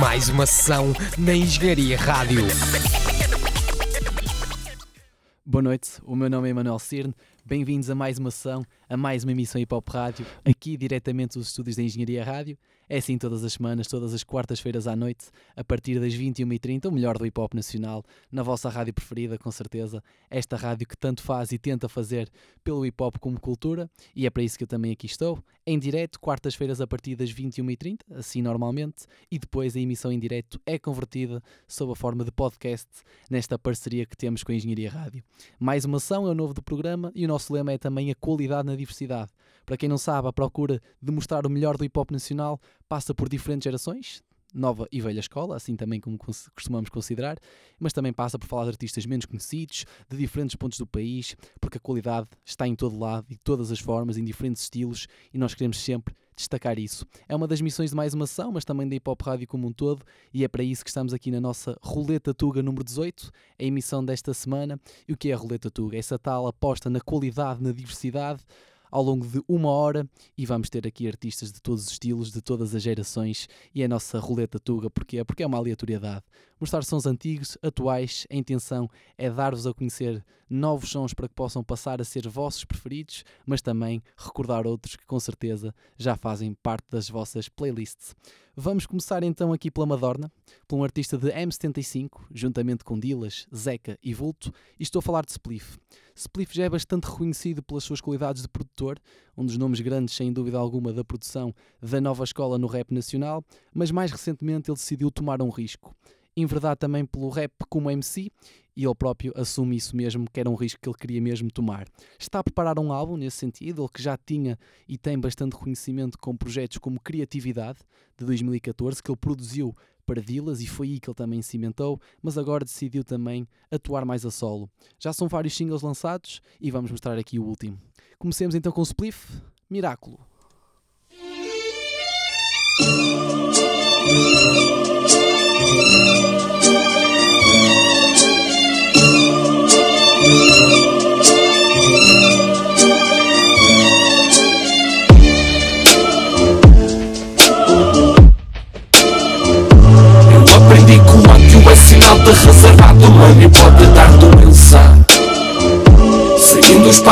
Mais uma sessão na Engenharia Rádio. Boa noite, o meu nome é Manuel Cirne. Bem-vindos a mais uma sessão, a mais uma emissão Hip Hop Rádio, aqui diretamente dos estúdios da Engenharia Rádio. É assim todas as semanas, todas as quartas-feiras à noite, a partir das 21h30, o melhor do hip hop nacional, na vossa rádio preferida, com certeza. Esta rádio que tanto faz e tenta fazer pelo hip hop como cultura, e é para isso que eu também aqui estou. Em direto, quartas-feiras a partir das 21h30, assim normalmente, e depois a emissão em direto é convertida sob a forma de podcast nesta parceria que temos com a Engenharia Rádio. Mais uma ação é o novo do programa e o nosso lema é também a qualidade na diversidade. Para quem não sabe, a procura de mostrar o melhor do hip hop nacional passa por diferentes gerações, nova e velha escola, assim também como costumamos considerar, mas também passa por falar de artistas menos conhecidos, de diferentes pontos do país, porque a qualidade está em todo lado e de todas as formas, em diferentes estilos, e nós queremos sempre destacar isso. É uma das missões de mais uma ação, mas também da Hip Hop Rádio como um todo, e é para isso que estamos aqui na nossa Roleta Tuga número 18, a emissão desta semana. E o que é a Roleta Tuga? Essa tal aposta na qualidade, na diversidade, ao longo de uma hora e vamos ter aqui artistas de todos os estilos, de todas as gerações e a nossa roleta tuga, porque Porque é uma aleatoriedade. Mostrar sons antigos, atuais, a intenção é dar-vos a conhecer novos sons para que possam passar a ser vossos preferidos, mas também recordar outros que com certeza já fazem parte das vossas playlists. Vamos começar então aqui pela Madorna, por um artista de M75, juntamente com Dilas, Zeca e Vulto, e estou a falar de Spliff. Spliff já é bastante reconhecido pelas suas qualidades de produtor, um dos nomes grandes, sem dúvida alguma, da produção da nova escola no rap nacional, mas mais recentemente ele decidiu tomar um risco enverdar também pelo rap como MC e ele próprio assume isso mesmo, que era um risco que ele queria mesmo tomar. Está a preparar um álbum nesse sentido, ele que já tinha e tem bastante reconhecimento com projetos como Criatividade, de 2014, que ele produziu para Dillas e foi aí que ele também cimentou, mas agora decidiu também atuar mais a solo. Já são vários singles lançados e vamos mostrar aqui o último. Comecemos então com o Spliff, Miráculo.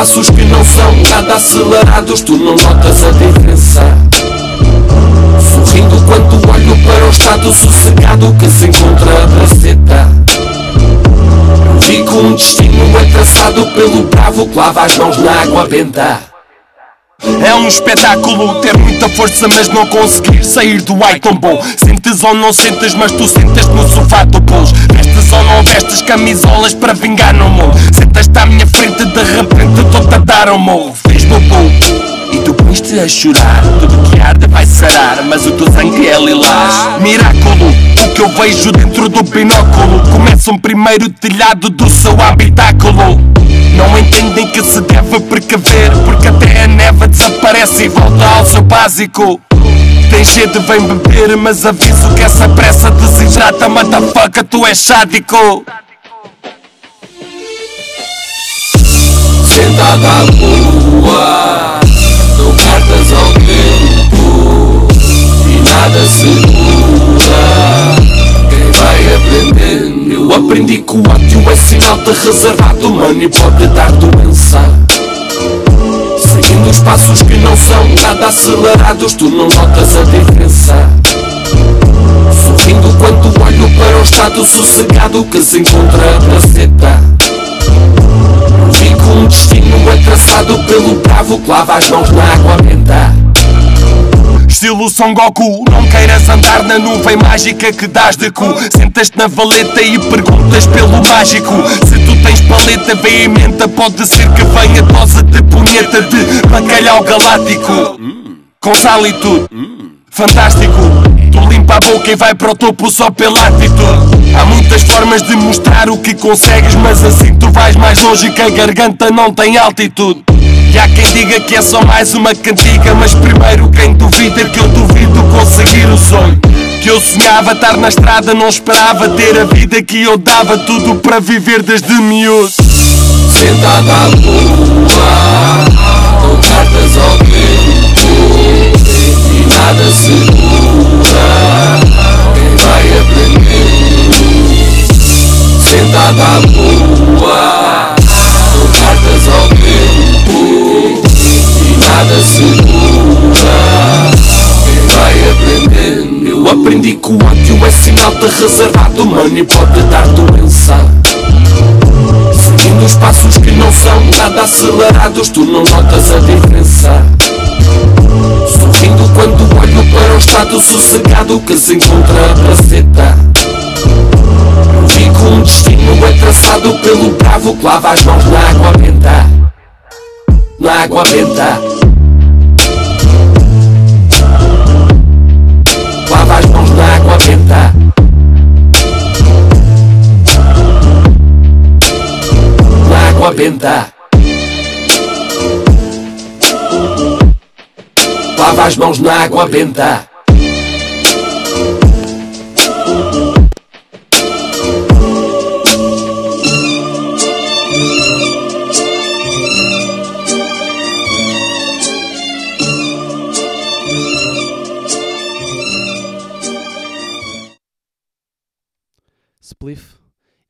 Passos que não são nada acelerados Tu não notas a diferença. Sorrindo quando olho para o estado sossegado Que se encontra a placeta Vi que um destino traçado pelo bravo Que lava as mãos na água benta é um espetáculo ter muita força, mas não conseguir sair do ai tão bom. Sentes ou não sentes, mas tu sentes no sofá do pouso. Não vestes camisolas para vingar no mundo. Sentas-te à minha frente, de repente estou-te a dar um morro. Fiz bobo. E tu pões-te a chorar, tudo que arde vai sarar, mas o teu sangue é lilás. Miraculo, o que eu vejo dentro do binóculo. Começa um primeiro telhado do seu habitáculo. Não entendem que se deve precaver Porque até a neve desaparece e volta ao seu básico Tem sede, vem beber Mas aviso que essa pressa desidrata. Motherfucker, tu és sádico. Sentada à lua Não cartas ao tempo E nada segura. Vai aprendendo Eu aprendi que o ódio é sinal de reservado Mano e pode dar doença Seguindo os passos que não são nada acelerados. Tu não notas a diferença. Sorrindo quando olho para o estado sossegado Que se encontra a placeta Vi que um destino é traçado pelo bravo Que lava as mãos na água benta Estilo Son Goku, não queiras andar na nuvem mágica que dás de cu. Sentas-te na valeta e perguntas pelo mágico. Se tu tens paleta veementa, pode ser que venha dose de punheta de bacalhau galáctico. Com tudo. Fantástico, tu limpa a boca e vai para o topo só pela atitude. Há muitas formas de mostrar o que consegues, mas assim tu vais mais longe que a garganta não tem altitude. E há quem diga que é só mais uma cantiga, mas primeiro quem duvida é que eu duvido conseguir o sonho. Que eu sonhava estar na estrada, não esperava ter a vida que eu dava tudo para viver desde miúdo. Sentado à lua, com cartas ao vento, e nada segura. Quem vai aprender? Sentado à lua. nada segura Vai aprendendo Eu aprendi que o ódio é sinal de reservado Mano e pode dar doença. Seguindo os passos que não são nada acelerados Tu não notas a diferença. Sorrindo quando olho para o estado sossegado Que se encontra a placeta que um destino é traçado pelo bravo Que lava as mãos na água benta. Na água benta. Benta. Lava as mãos na água benta.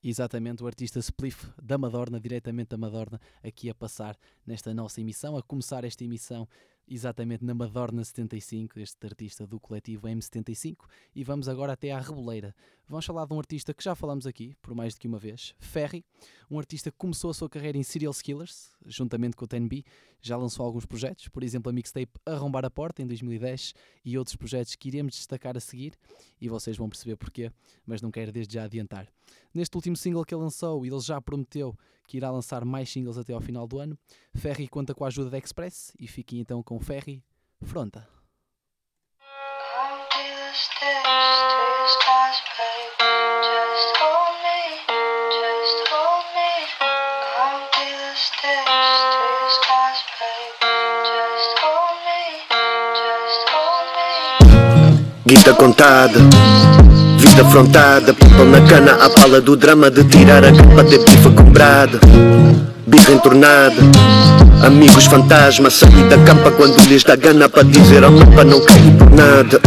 Exatamente o artista Spliff da Madorna, diretamente da Madorna, aqui a passar nesta nossa emissão, a começar esta emissão exatamente na Madorna 75, este artista do coletivo M75, e vamos agora até à Reboleira. Vamos falar de um artista que já falamos aqui, por mais do que uma vez, Ferry, um artista que começou a sua carreira em Serial Killers, juntamente com o TNB, já lançou alguns projetos, por exemplo a mixtape Arrombar a Porta, em 2010, e outros projetos que iremos destacar a seguir, e vocês vão perceber porquê, mas não quero desde já adiantar. Neste último single que ele lançou, ele já prometeu que irá lançar mais singles até ao final do ano. Ferry conta com a ajuda da Express e fiquem então com Ferry Fronta. Guita contada, vida afrontada, people na cana, a pala do drama de tirar a capa, ter pifa comprada, birra entornada. Amigos fantasma, saí da campa quando lhes dá gana para dizer ao mapa não caí por nada.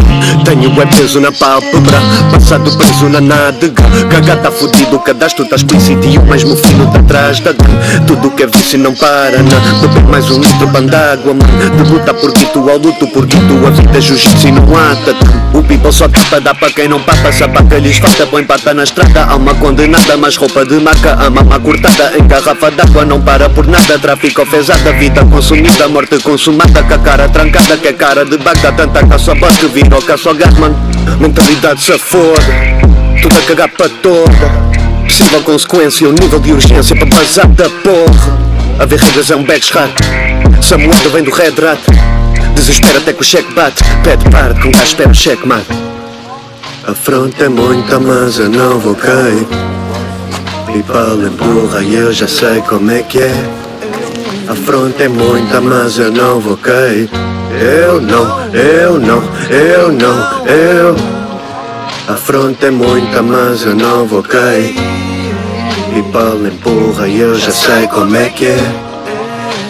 Tenho é peso na pálpebra, passado preso na nádega. Gaga tá fudido, o cadastro tá explícito e o mesmo fino tá atrás da Tudo que é vício não para, não. Beber mais um litro bandágua, mano. Debuta por guito ao luto, por guito a vida é jiu-jitsu e não ata. O people só para dar para quem não papa, sapaca lhes falta, põe pata na estrada. Alma condenada, mas roupa de marca, a mama cortada em garrafa d'água, não para por nada. Tráfico ofesada, vida consumida, morte consumada, com a cara trancada, que é cara de Bagdá. Tanta caça-bote que virou caça-gás, mano. Mentalidade se foda, tudo a cagar para toda. Possível consequência, o nível de urgência para bazar da porra. Haver regras é um backshot, moeda vem do red rat. Desespera até que o cheque bate, pede parte, com gajo espera cheque mate. A fronte é muita, mas eu não vou cair. People empurra e eu já sei como é que é. A fronte é muita, mas eu não vou cair. Eu não, eu não, eu não, eu. A fronte é muita, mas eu não vou cair. People empurra e eu já sei como é que é.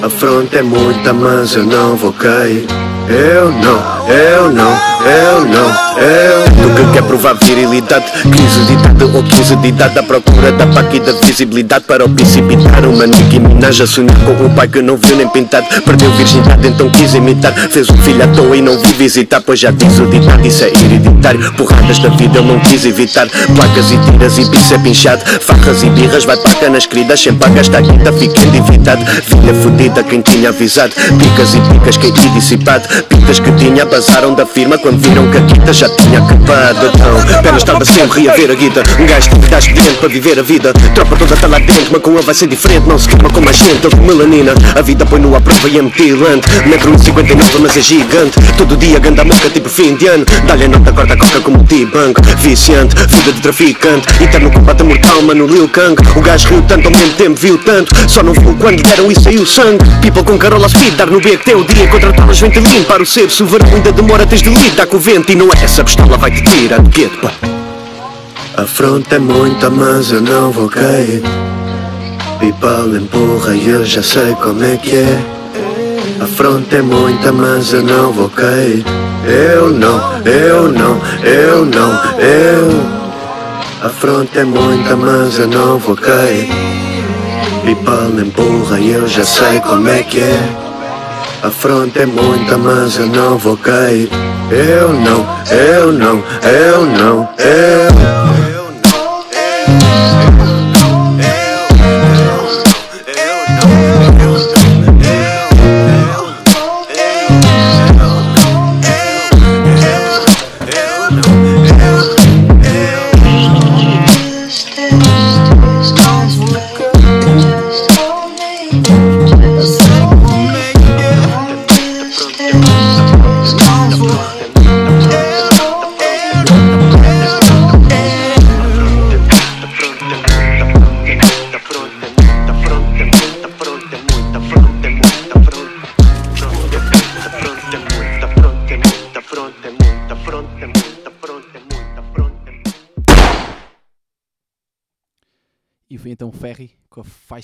A fronte é muita, mas eu não vou cair. Eu não, eu não, eu não, eu. Do que quer provar virilidade, crise de idade ou 15 de idade, à procura da paca e da visibilidade para o precipitar. Uma Nicki Minaj a sonhar com um pai que não viu nem pintado. Perdeu virgindade, então quis imitar. Fez um filho à toa e não vi visitar, pois já diz o ditado, isso é hereditário. Porradas da vida ele não quis evitar. Placas e tiras e bíceps inchado. Farras e birras, vai para nas queridas, sempre a gastar quinta, fica endividado. Vida fodida, quem tinha avisado. Picas e picas, tinha dissipado. Picas que tinha, basaram da firma quando viram que a quinta já tinha acabado. Então, pernas estava sempre ria ver a guita. Um gajo que estar expediente para viver a vida. Tropa toda está lá dentro, mas com ele vai ser diferente. Não se queima com mais gente, ele com melanina. A vida põe-no à prova e é mutilante. Metro e 59, mas é gigante. Todo dia ganda moca, tipo fim de ano. Dá-lhe a nota, corta a coca como T-Banco. Viciante, vida de traficante. Interno combate mortal, mano, Lil Kang. O gajo riu tanto, ao mesmo tempo viu tanto. Só não viu quando deram e saiu sangue. People com carola speed, dar no beco, teu dia. Contratá-las, vem-te limpar o ser. Se o verão ainda demora, tens de lidar com o vento. E não é essa pistola, vai-te tirar do gueto, pá. A fronte é muita, mas eu não vou cair. People empurra e eu já sei como é que é. A fronte é muita, mas eu não vou cair. Eu não, eu não, eu não, eu. A fronte é muita, mas eu não vou cair. People empurra e eu já sei como é que é. A fronte é muita, mas eu não vou cair. Eu não, eu não, eu não, eu.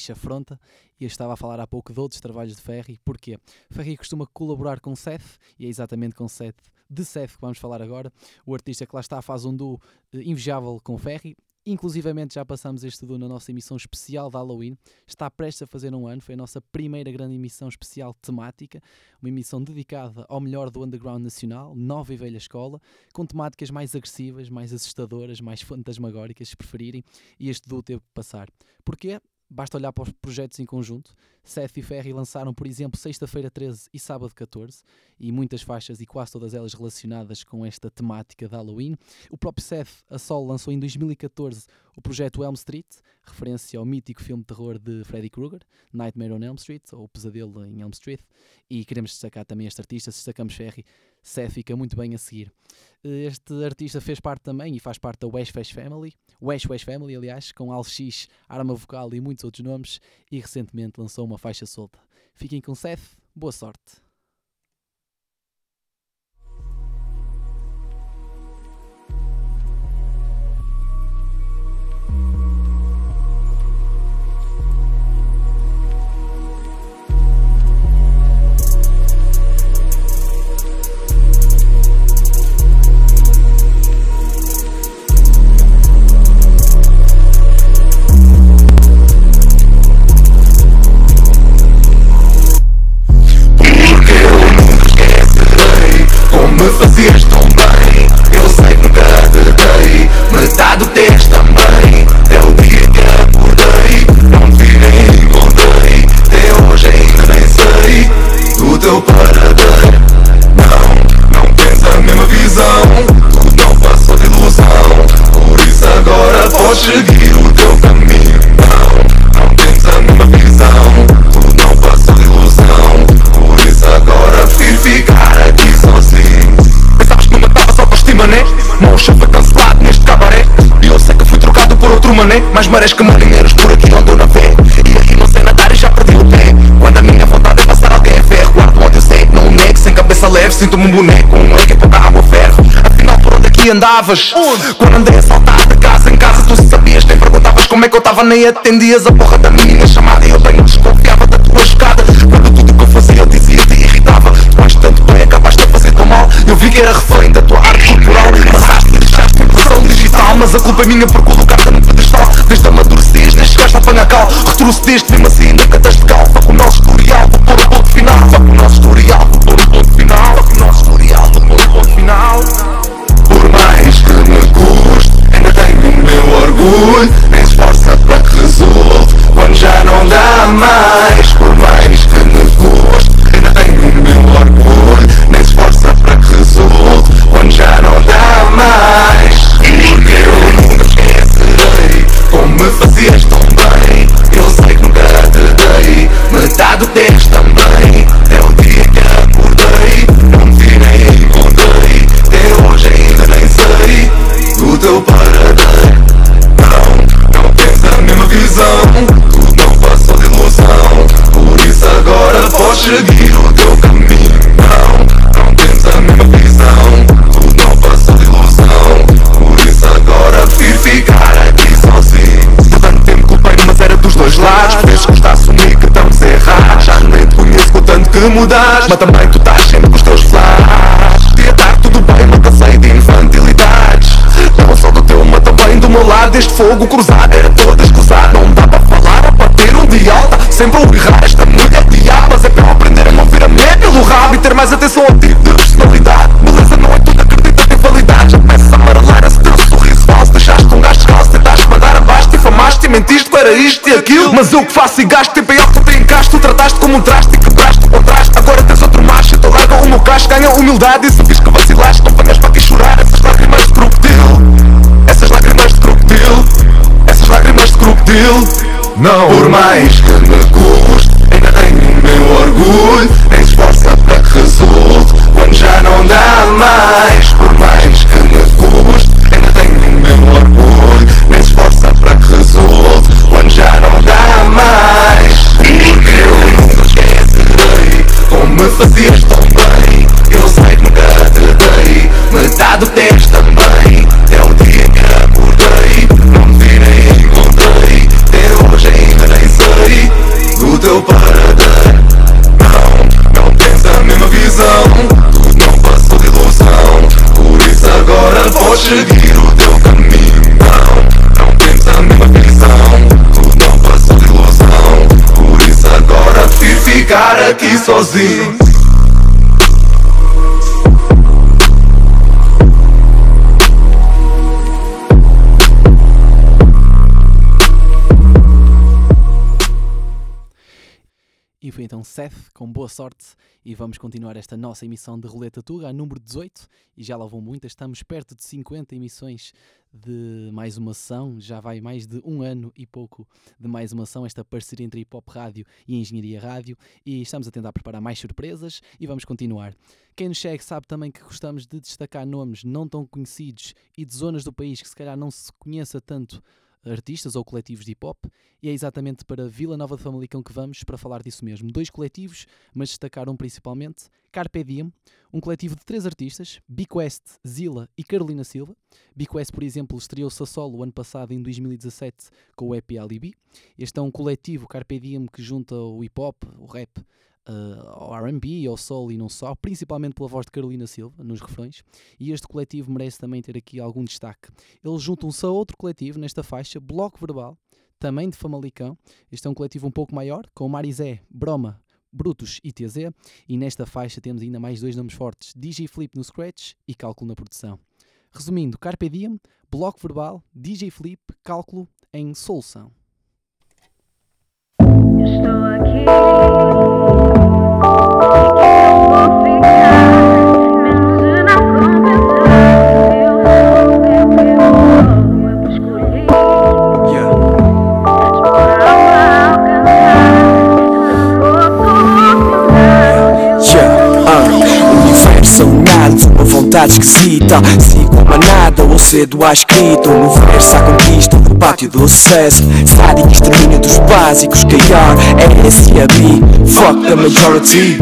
Com a faixa fronta e eu estava a falar há pouco de outros trabalhos de Ferry. Porquê? Ferry costuma colaborar com Seth e é exatamente com Seth, de Seth que vamos falar agora. O artista que lá está faz um duo eh, invejável com Ferry. Inclusivamente já passamos este duo na nossa emissão especial de Halloween. Está prestes a fazer um ano, foi a nossa primeira grande emissão especial temática, uma emissão dedicada ao melhor do underground nacional, nova e velha escola, com temáticas mais agressivas, mais assustadoras, mais fantasmagóricas, se preferirem, e este duo teve que passar. Porquê? Basta olhar para os projetos em conjunto. Seth e Ferry lançaram, por exemplo, sexta-feira 13 e sábado 14, e muitas faixas e quase todas elas relacionadas com esta temática de Halloween. O próprio Seth, a Sol, lançou em 2014 o projeto Elm Street, referência ao mítico filme de terror de Freddy Krueger, Nightmare on Elm Street, ou Pesadelo em Elm Street, e queremos destacar também este artista, se destacamos Ferry, Seth fica muito bem a seguir. Este artista fez parte também e faz parte da Wesh Wesh Family, Wesh Wesh Family, aliás, com Al X, Arma Vocal e muitos outros nomes, e recentemente lançou uma faixa solta. Fiquem com Seth, boa sorte! Mané Mas marés que marinheiros por aqui andou na fé E aqui não sei nadar e já perdi o pé. Quando a minha vontade é passar alguém a ferro Guardo ódio seco, não nego, sem cabeça leve Sinto-me um boneco, um ex que aponta água ferro. Afinal por onde aqui andavas? Onde? Quando andei a saltar de casa em casa Tu sabias, nem perguntavas como é que eu tava Nem atendias a porra da minha chamada. E eu bem desconfiava da tua escada. Quando tudo que eu fazia eu dizia te irritava. De tanto bem acabaste a fazer tão mal. Eu vi que era refém da tua arte corporal Passaste e deixaste impressão digital. Mas a culpa é minha por colocar-te Desde amadureces, nem chegaste a apanhar cal. Retrocedeste mesmo assim, nunca tens de cal. Foca o nosso historial, vou pôr ponto final Mas também tu estás sempre com os teus Podia estar tudo bem, mas cansei de infantilidades. Não só do teu, mas também do meu lado Este fogo cruzado era todo escusado Não dá para falar para ter um dial Tá sempre errar esta mulher de mas É para aprender a não ver a mulher pelo ter mais atenção ao tipo de personalidade. Beleza não é tudo, acreditar em validade. Já começa a amarelar esse teu sorriso falso. Deixaste um gajo descalço, tentaste mandar abaixo Difamaste e mentiste para isto e aquilo. Mas eu que faço e gasto tempo em alto te encaixe Tu trataste como um traste cacho Ganha humildade. E se diz que vacilaste Não venhas para aqui chorar. Essas lágrimas de crocodilo. Essas lágrimas de crocodilo. Essas lágrimas de crocodilo. Não. Por mais que me custe Ainda tenho o meu orgulho sozinho. E foi então Seth, com boa sorte, e vamos continuar esta nossa emissão de Roleta Tuga, a número 18, e já lá vão muitas, estamos perto de 50 emissões de mais uma ação, já vai mais de um ano e pouco de mais uma ação, esta parceria entre Hip Hop Rádio e Engenharia Rádio, e estamos a tentar preparar mais surpresas, e vamos continuar. Quem nos segue sabe também que gostamos de destacar nomes não tão conhecidos e de zonas do país que se calhar não se conheça tanto artistas ou coletivos de hip hop, e é exatamente para Vila Nova de Famalicão que vamos para falar disso mesmo. Dois coletivos, mas destacaram principalmente Carpe Diem, um coletivo de três artistas, Biquest, Zila e Carolina Silva. Biquest, por exemplo, estreou-se a solo ano passado, em 2017, com o EP Alibi. Este é um coletivo, Carpe Diem, que junta o hip hop, o rap, uh, ao RB, ao soul e não só, principalmente pela voz de Carolina Silva nos refrões, e este coletivo merece também ter aqui algum destaque. Eles juntam-se a outro coletivo nesta faixa, Bloco Verbal, também de Famalicão. Este é um coletivo um pouco maior, com Marizé, Broma, Brutus e TZ, e nesta faixa temos ainda mais dois nomes fortes, DJ Flip no Scratch e Cálculo na produção. Resumindo, Carpe Diem, Bloco Verbal, DJ Flip, Cálculo em Solução. Uma vontade esquisita Sigo a manada ou cedo à escrita Um verso à conquista do pátio do sucesso. Sádico extermínio dos básicos KR, SCB, fuck the majority.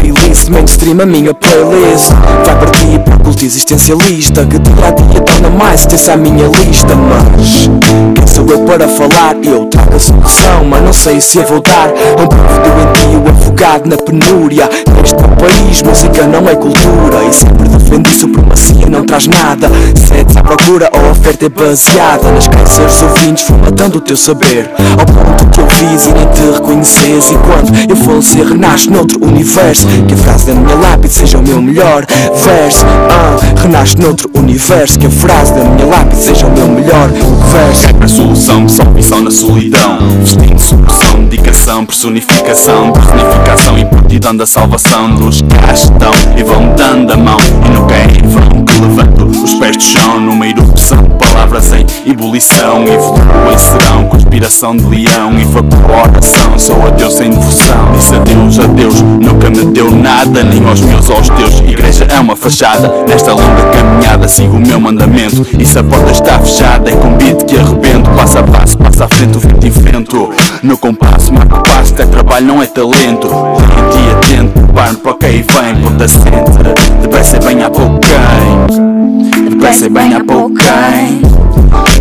Playlist mainstream, a minha playlist. Vai partir para culto existencialista Que dia a dia torna mais extensa a minha lista. Mas quem sou eu para falar? Eu trago a solução, mas não sei se eu vou dar Um povo doentio afogado na penúria. Neste país, música não é cultura. E sempre defendi supremacia, não traz nada Sedes à procura, a oferta é baseada Nas dos ouvintes, formatando o teu saber. Ao ponto fiz e nem te reconheces E quando eu falecer, renasce noutro universo. Que a frase da minha lápide seja o meu melhor verso. Ah, Renasce noutro universo. Que a frase da minha lápide seja o meu melhor verso. Sempre a solução, só visão na solidão. Vestindo solução, dedicação, personificação. Personificação e partidão da salvação. Dos que estão e vão dando a mão. E nunca é em vão que levanto os pés do chão. Numa erupção, palavras em ebulição. Evoluo em serão, conspiração de leão. E oração, sou a Deus sem devoção Disse adeus, adeus, nunca me deu nada Nem aos meus, aos teus. Igreja é uma fachada. Nesta longa caminhada sigo o meu mandamento. E se a porta está fechada é convite que arrebento. Passo a passo, passo à frente, o vento enfrento. No compasso, marco passo, é trabalho, não é talento. Lento e atento, preparo-me para o que vem Ponta sente, depressa e bem há pouco quem E bem quem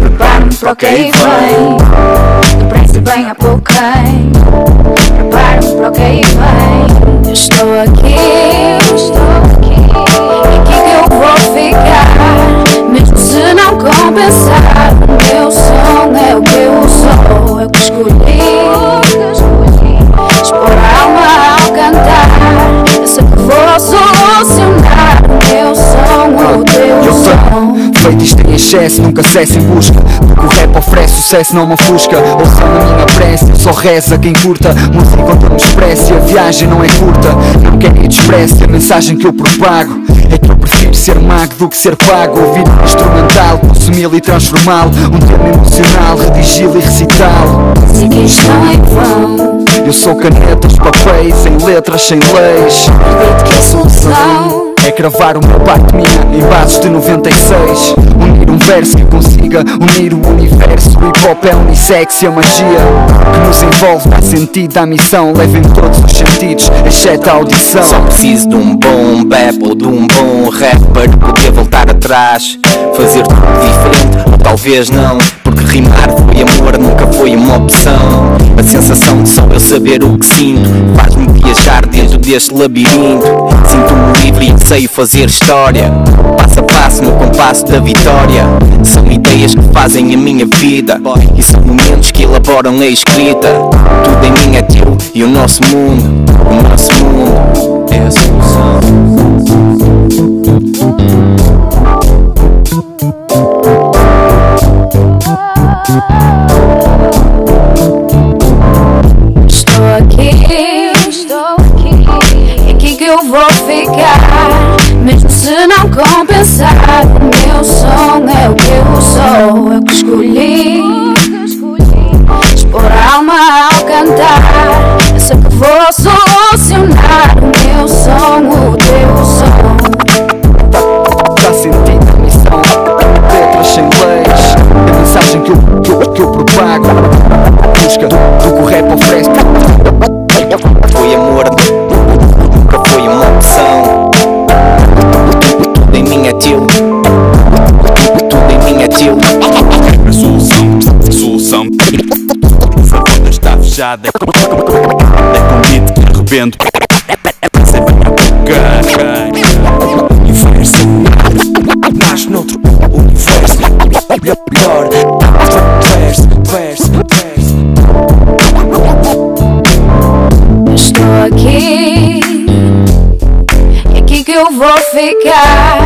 Preparo-me para o que aí vem. E bem há pouco quem. Preparo-me para o que aí vem. Eu estou aqui, eu estou aqui. Aqui que eu vou ficar. Mesmo se não compensar. O meu som é o que eu sou. Eu que escolhi. Excesso, nunca cesse em busca do que o rap oferece, sucesso não me ofusca. Ouçam a minha prece, só reza quem curta. Música com termo expresso, a viagem não é curta. Não querem despreze a mensagem que eu propago. É que eu prefiro ser mago do que ser pago. Ouvir um instrumental, consumi-lo e transformá-lo. Um termo emocional, redigi-lo e recitá-lo. Que estão em vão Eu sou canetas, papéis, sem letras, sem leis. Acredito que a solução É gravar uma parte minha em bases de 96 Unir um verso que consiga unir o universo O hip hop é unissex e a magia que nos envolve dá sentido à missão Leva em todos os sentidos, exceto a audição Só preciso de um bom bap ou de um bom rap para poder voltar atrás. Fazer tudo diferente, ou talvez não. Rimar foi amor, nunca foi uma opção. A sensação de só eu saber o que sinto faz-me viajar dentro deste labirinto. Sinto-me livre e sei fazer história. Passo a passo no compasso da vitória. São ideias que fazem a minha vida. E são momentos que elaboram a escrita. Tudo em mim é teu e o nosso mundo. O nosso mundo é a solução. Estou aqui, estou aqui. É aqui que eu vou ficar? Mesmo se não compensar meu som é o que eu sou. Eu que escolhi Expor a alma ao cantar. Eu sei que vou solucionar O meu som, Busca do que o rap oferece Foi amor, nunca foi uma opção. Tudo em mim é teu. Tudo em mim é teu. A solução, a solução. A porta está fechada, é com beat que arrebento. Ficar.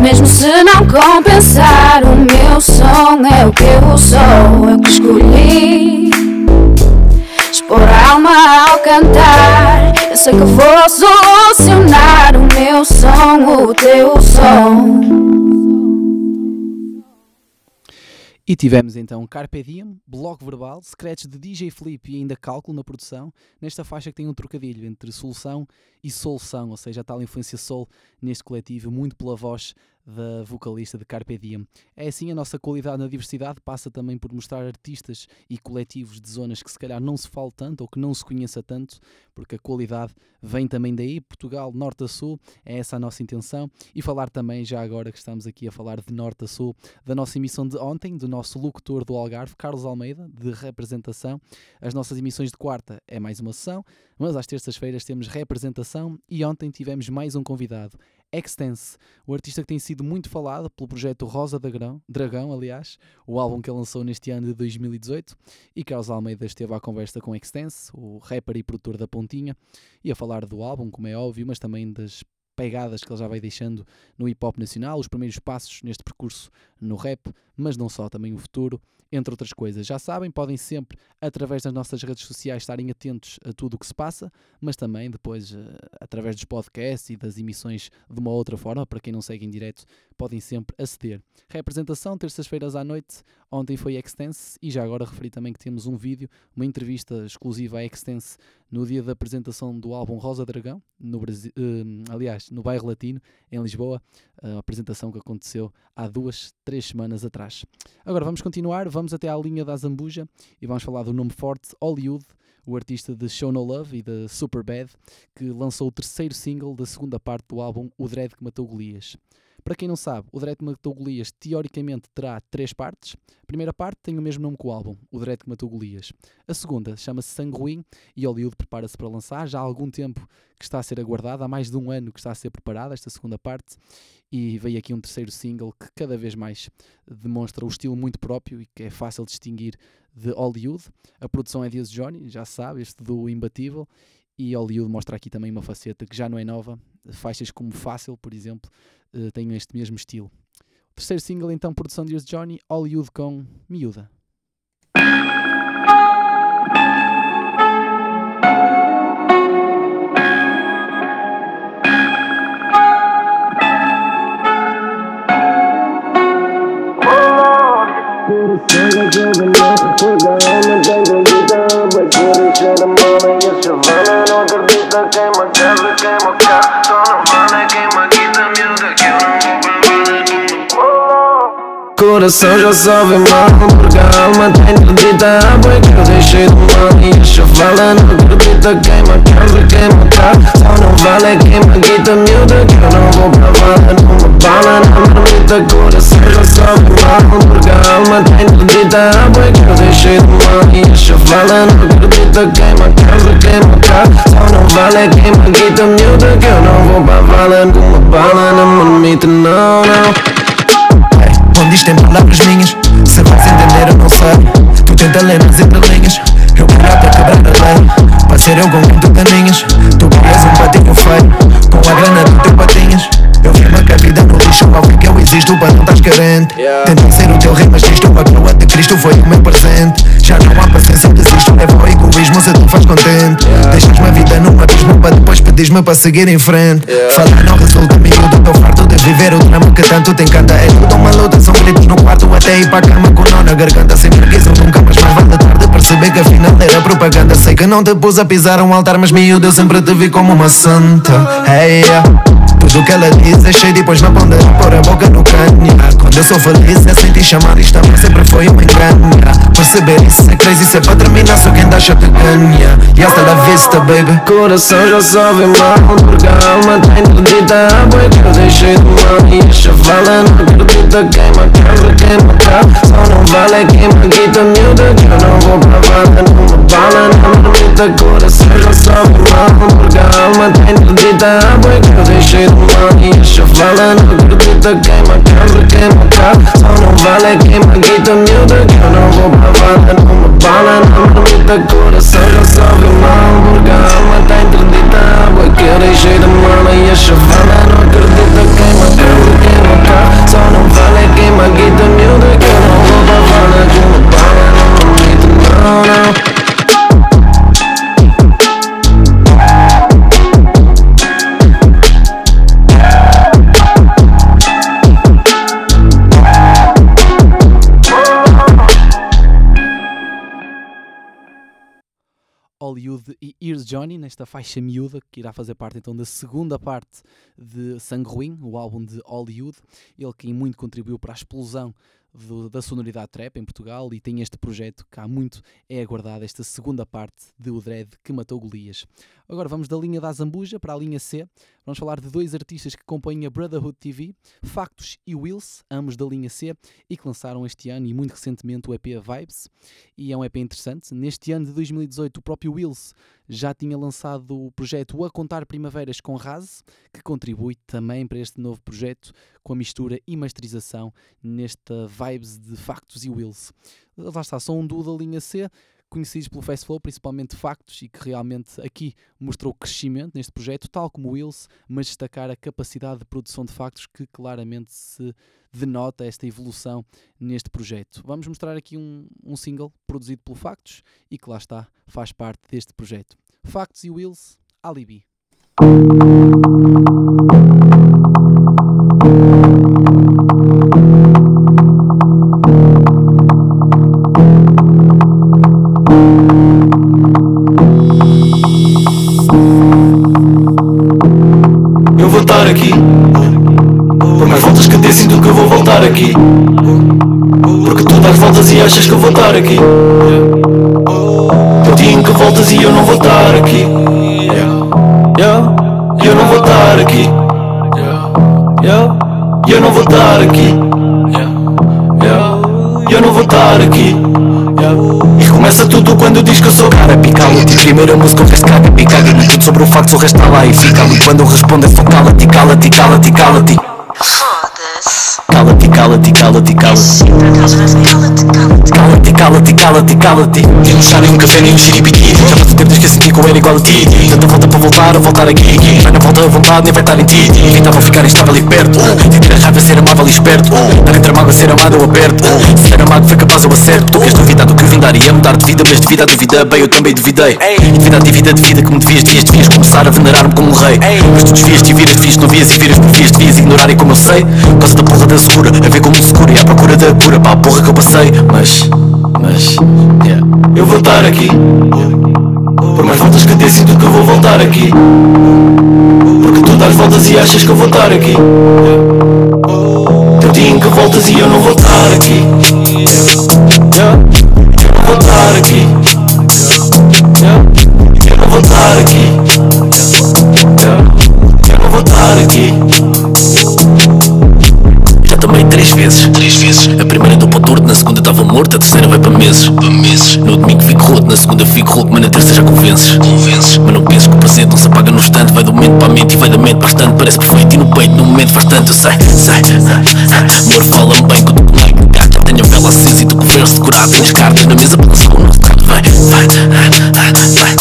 Mesmo se não compensar O meu som é o que eu sou Eu que escolhi. Expor a alma ao cantar. Eu sei que vou solucionar O meu som, o teu som E tivemos então Carpe Diem, Bloco Verbal, Secretos de DJ Flip e ainda Cálculo na produção, nesta faixa que tem um trocadilho entre solução e solução, ou seja, a tal influência soul neste coletivo, muito pela voz da vocalista de Carpe Diem. É assim, a nossa qualidade na diversidade passa também por mostrar artistas e coletivos de zonas que se calhar não se fala tanto ou que não se conheça tanto, porque a qualidade vem também daí, Portugal, norte a sul, é essa a nossa intenção, e falar também, já agora que estamos aqui a falar de norte a sul, da nossa emissão de ontem, do nosso locutor do Algarve, Carlos Almeida, de representação. As nossas emissões de quarta é mais uma sessão, mas às terças-feiras temos representação e ontem tivemos mais um convidado. Extense, o artista que tem sido muito falado pelo projeto Rosa Dragão, Dragão, aliás, o álbum que lançou neste ano de 2018, e Carlos Almeida esteve à conversa com Extense, o rapper e produtor da Pontinha, e a falar do álbum, como é óbvio, mas também das pegadas que ele já vai deixando no hip hop nacional, os primeiros passos neste percurso no rap, mas não só, também o futuro, entre outras coisas. Já sabem, podem sempre, através das nossas redes sociais, estarem atentos a tudo o que se passa, mas também depois, eh, através dos podcasts e das emissões de uma outra forma, para quem não segue em direto, podem sempre aceder. Representação, terças-feiras à noite, ontem foi Extense, e já agora referi também que temos um vídeo, uma entrevista exclusiva à Extense no dia da apresentação do álbum Rosa Dragão, no Brasil, eh, aliás, no bairro Latino, em Lisboa, a apresentação que aconteceu há duas, três semanas atrás. Agora vamos continuar, vamos até à linha da Zambuja e vamos falar do nome forte Hollywood, o artista de Show No Love e da Superbad, que lançou o terceiro single da segunda parte do álbum O Dread que Matou Golias. Para quem não sabe, o Dread que Matou Golias teoricamente terá três partes. A primeira parte tem o mesmo nome que o álbum, O Dread que Matou Golias. A segunda chama-se Sanguim e Hollywood prepara-se para lançar. Já há algum tempo que está a ser aguardada, há mais de um ano que está a ser preparada esta segunda parte. E veio aqui um terceiro single que cada vez mais demonstra o estilo muito próprio e que é fácil distinguir de Hollywood. A produção é de Johnny, já sabe, este do Imbatível. E Hollywood mostra aqui também uma faceta que já não é nova. Faixas como Fácil, por exemplo, eh, têm este mesmo estilo. Terceiro single, então, produção de Use Johnny, Hollywood com Miúda. Coração já sabe mal Porque a alma tem interdita A boi que eu deixei de mal E a chavala não acredita Queima, quebra, queima, cá Só não vale queima, guita miúda Que eu não vou pra vala Numa bala, na marmita Coração já sabe mal Porque a alma tem interdita A boi que eu deixei de mal E a chavala não acredita Queima, quebra, queima, cá Só não vale queima, guita miúda Que eu não vou pra vala Numa bala, na marmita Não, não isto tem palavras minhas. Se vais entender eu não sei. Tu tenta ler nas entrelinhas. Eu quero até quebrar a lei. Para ser eu com muito caninhas Tu querias um patinho feio. Com a grana do teu patinhas. Eu vi uma vida no lixo, ao que eu existo para não estás carente. Tentei ser o teu rei, mas isto, a coroa de Cristo foi o meu presente. Já não há paciência, desisto, levo ao egoísmo se tu faz contente. Deixas-me a vida num abismo para depois pedires-me para seguir em frente. Falar não resulta miúdo, estou farto viver o drama que tanto te encanta É tudo uma luta, são gritos no quarto até ir para cama com nó na garganta Sem preguiça nunca, mas mais vale tarde perceber que afinal era propaganda. Sei que não te pus a pisar um altar, mas miúdo eu sempre te vi como uma santa. Hey, yeah. Tudo que ela diz é cheio, depois me pondera pôr a boca no crânio. Quando eu sou feliz é sem te chamar, isto também sempre foi uma engano Perceber isso é crazy, isso é para terminar, só quem deixa te ganha E hasta la vista, baby. Coração já sabe mal, porque a alma tá interdita A boi que eu deixei de mal e a chavala não acredita. Queima, quebra, queima, cá Só não vale queima, guita miúda Que eu não vou pra vala, numa bala Não marmita, coração já sabe mal Porque a alma tá interdita A boi que eu deixei de mal e a chavala não acredita Queima, quebra, queima, cá Só não vale queima, guita miúda Que eu não vou pra vala, numa bala Não marmita, coração já sabe mal Porque a alma tá interdita A boi que eu deixei de mal e a chavala não acredita Queima, quebra, queima, cá Só não vale queima, guita miúda Que eu não vou pra vala, numa bala Não marmita, não, Here's Johnny, nesta faixa miúda, que irá fazer parte então da segunda parte de Sangue Ruim, o álbum de Hollywood. Ele que muito contribuiu para a explosão do, da sonoridade trap em Portugal e tem este projeto que há muito é aguardado, esta segunda parte de O Dread que matou Golias. Agora vamos da linha da Zambuja para a linha C. Vamos falar de dois artistas que compõem a Brotherhood TV, Factos e Wills, ambos da linha C, e que lançaram este ano e muito recentemente o EP Vibes. E é um EP interessante. Neste ano de 2018, o próprio Wills já tinha lançado o projeto A Contar Primaveras com Raz, que contribui também para este novo projeto com a mistura e masterização nesta vibes de Factos e Wills. Lá está, são um duo da linha C, conhecidos pelo Flow, principalmente Factos, e que realmente aqui mostrou crescimento neste projeto, tal como o Wills, mas destacar a capacidade de produção de Factos que claramente se denota esta evolução neste projeto. Vamos mostrar aqui um, um single produzido pelo Factos e que lá está, faz parte deste projeto. Factos e Wills, Alibi. Aqui. Porque tu dás voltas e achas que eu vou estar aqui. O dia em que voltas e eu não vou estar aqui. Eu não vou estar aqui. Eu não vou estar aqui. Eu não vou estar aqui. E começa tudo quando diz que eu sou cara. Pica-te, primeira música o resto caga Picaga, tudo sobre o facto o está lá e fica E quando eu respondo é só cala-te, cala-te, cala-te. Cala-te, cala-te, cala-te, cala-te. Cala-te, cala-te, cala-te. Nem um chá, nem um café, nem um xiripiti. Já faz tempo desde que senti que eu era igual a ti. Tanta volta para voltar, a voltar aqui. Vai na volta a vontade, nem vai estar em ti. Evitava ficar instável e perto. Sentir a raiva, ser amável e esperto. Dar entre a mágoa, ser amado, eu aperto. Se ser amado, foi capaz, eu acerto. Tu queres duvidar do que eu vim dar e ia mudar de vida, mas devido à dúvida, bem, eu também duvidei. E devido à dívida de vida que me devias, devias, devias começar a venerar-me como um rei. Mas tu desvias, te viras, devias, não vias e viras, devias, devias ignorar e como eu sei. Por causa da porra da segura, a ver como seguro e à procura da cura para a porra que eu passei. Mas, mas, yeah. eu vou estar aqui. Por mais voltas que dê, sinto que eu vou voltar aqui. Porque tu dás voltas e achas que eu vou estar aqui. Teu dia em que voltas e eu não vou estar aqui. Yeah. Morto, a terceira vai para meses, para meses. No domingo fico roto, na segunda fico rouco, mas na terça já convences, convences. Mas não penso que o presente não se apaga no instante, vai do momento para a mente e vai da mente para bastante. Parece perfeito e no peito, no momento faz tanto, eu sei, sei. Amor, fala-me bem que eu tô like, gata, tenho a vela acesa e tu converso decorado, tenho as cartas na mesa para lançar o nosso carro, vai, vai, vai.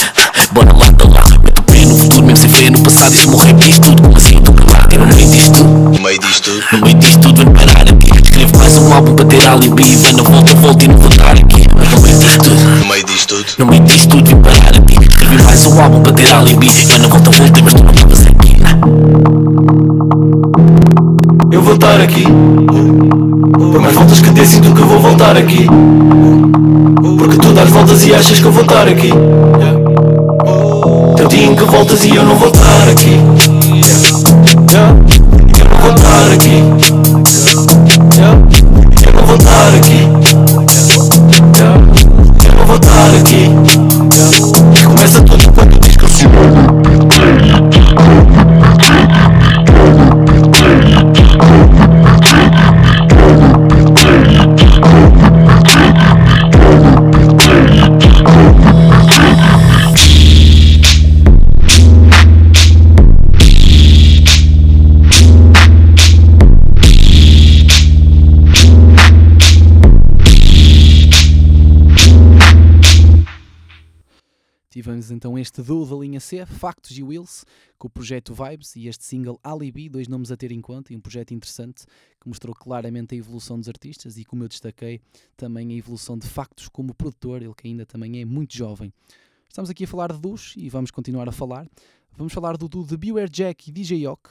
Bora lá, da lá, mete o pé no futuro, mesmo sem fé no passado, e se morrer disto tudo, como assim, tô calado, e no meio disto tudo. No meio disto tudo, No meio disto tudo vem parar aqui Escrevo mais um álbum para ter alibi Vai na volta, volta e não vou estar aqui. Mas no meio disto tudo no meio disto tudo. No meio disto tudo vem parar aqui Escrevi mais um álbum para ter alibi na volta, volta mas tu não estavas aqui Eu vou estar aqui. Por mais voltas que dê, sinto que vou voltar aqui. Porque tu dás voltas e achas que eu vou estar aqui. Teu dia em que voltas e eu não vou estar aqui. Eu não vou estar aqui Estar aqui. Eu vou estar aqui Factos e Wills, com o projeto Vibes e este single Alibi, dois nomes a ter em conta e um projeto interessante que mostrou claramente a evolução dos artistas e, como eu destaquei, também a evolução de Factos como produtor, ele que ainda também é muito jovem. Estamos aqui a falar de duos e vamos continuar a falar. Vamos falar do duo de Beware Jack e DJ Yok.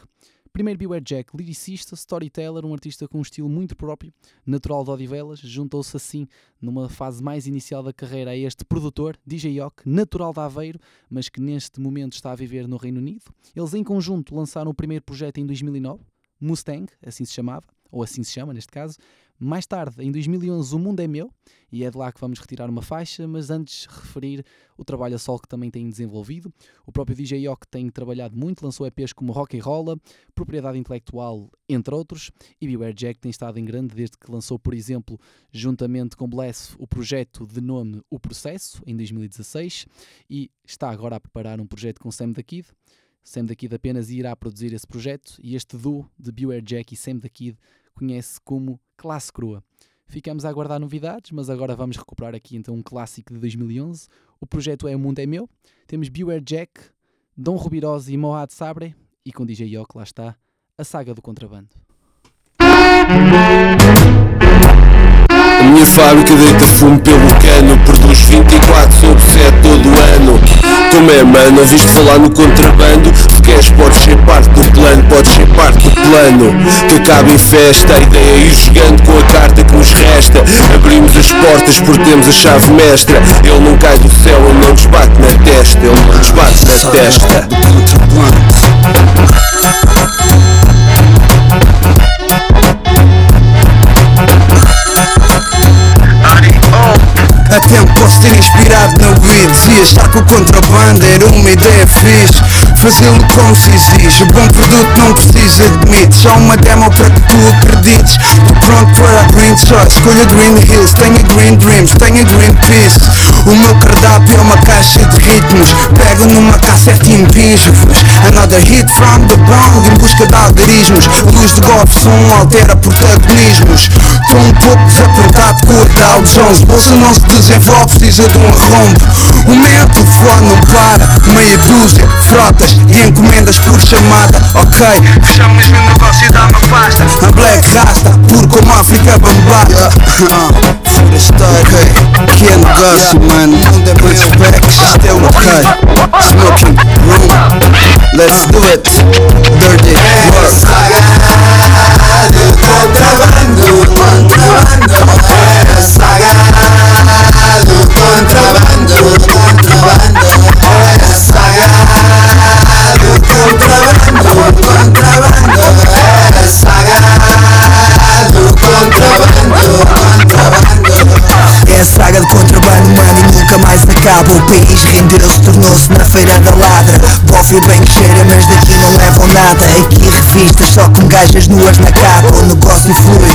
Primeiro Beware Jack, lyricista, storyteller, um artista com um estilo muito próprio, natural de Odivelas, juntou-se assim numa fase mais inicial da carreira a este produtor, DJ Yok, natural de Aveiro, mas que neste momento está a viver no Reino Unido. Eles em conjunto lançaram o primeiro projeto em 2009, Mustang, assim se chamava, ou assim se chama neste caso. Mais tarde, em 2011, O Mundo é Meu, e é de lá que vamos retirar uma faixa, mas antes referir o trabalho a sol que também tem desenvolvido. O próprio DJ Yok tem trabalhado muito, lançou EPs como Rock and Rolla, Propriedade Intelectual, entre outros, e Beware Jack tem estado em grande desde que lançou, por exemplo, juntamente com Bless, o projeto de nome O Processo, em 2016, e está agora a preparar um projeto com Sam da Kid. Sam da Kid apenas irá produzir esse projeto e este duo de Beware Jack e Sam da Kid conhece como Classe Crua. Ficamos a aguardar novidades, mas agora vamos recuperar aqui então um clássico de 2011. O projeto é O Mundo é Meu. Temos Beware Jack, Dom Rubirosa e Moad Sabre e com DJ Yok, lá está, a saga do contrabando. A minha fábrica deita fumo pelo cano Produz 24 sobre 7 todo ano Como é mano, ouviste falar no contrabando Se queres podes ser parte do plano Podes ser parte do plano Que acaba em festa A ideia é ir jogando com a carta que nos resta Abrimos as portas porque temos a chave mestra Ele não cai do céu, ele não nos bate na testa Ele não nos bate na testa Mesmo posso ter inspirado na weed Dizia estar com o contrabando era uma ideia fixe. Fazê-lo como se exige O bom produto não precisa de mitos. Só uma demo para que tu acredites. Tô pronto para a green choice Escolha Green Hills, tenha green dreams, tenha green peace. O meu cardápio é uma caixa de ritmos. Pego numa cassete e impinjo-vos Another hit from the bong Em busca de algarismos. Luz de golpe, som altera protagonismos Tô um pouco desapontado com o Dow Jones Bolsa não se desenvolve, precisa de um arrombo O meu telefone não para Meia dúzia, frotas e encomendas por chamada. Ok, fechamos o negócio e dá-me pasta. A black rasta, puro como África bambada. Fora história, ok. Que é negócio, mano Respect, isto é ok. Smoking room Let's do it. Dirty. Work. contrabando, contrabando É sagrado, contrabando, contrabando É sagrado, contrabando, contrabando a saga de contrabando, mano, e nunca mais acaba O país rendeu-se, tornou-se na feira da ladra. Bofio bem que cheira, mas daqui não levam nada. Aqui revistas só com gajas nuas na capa. O negócio flui,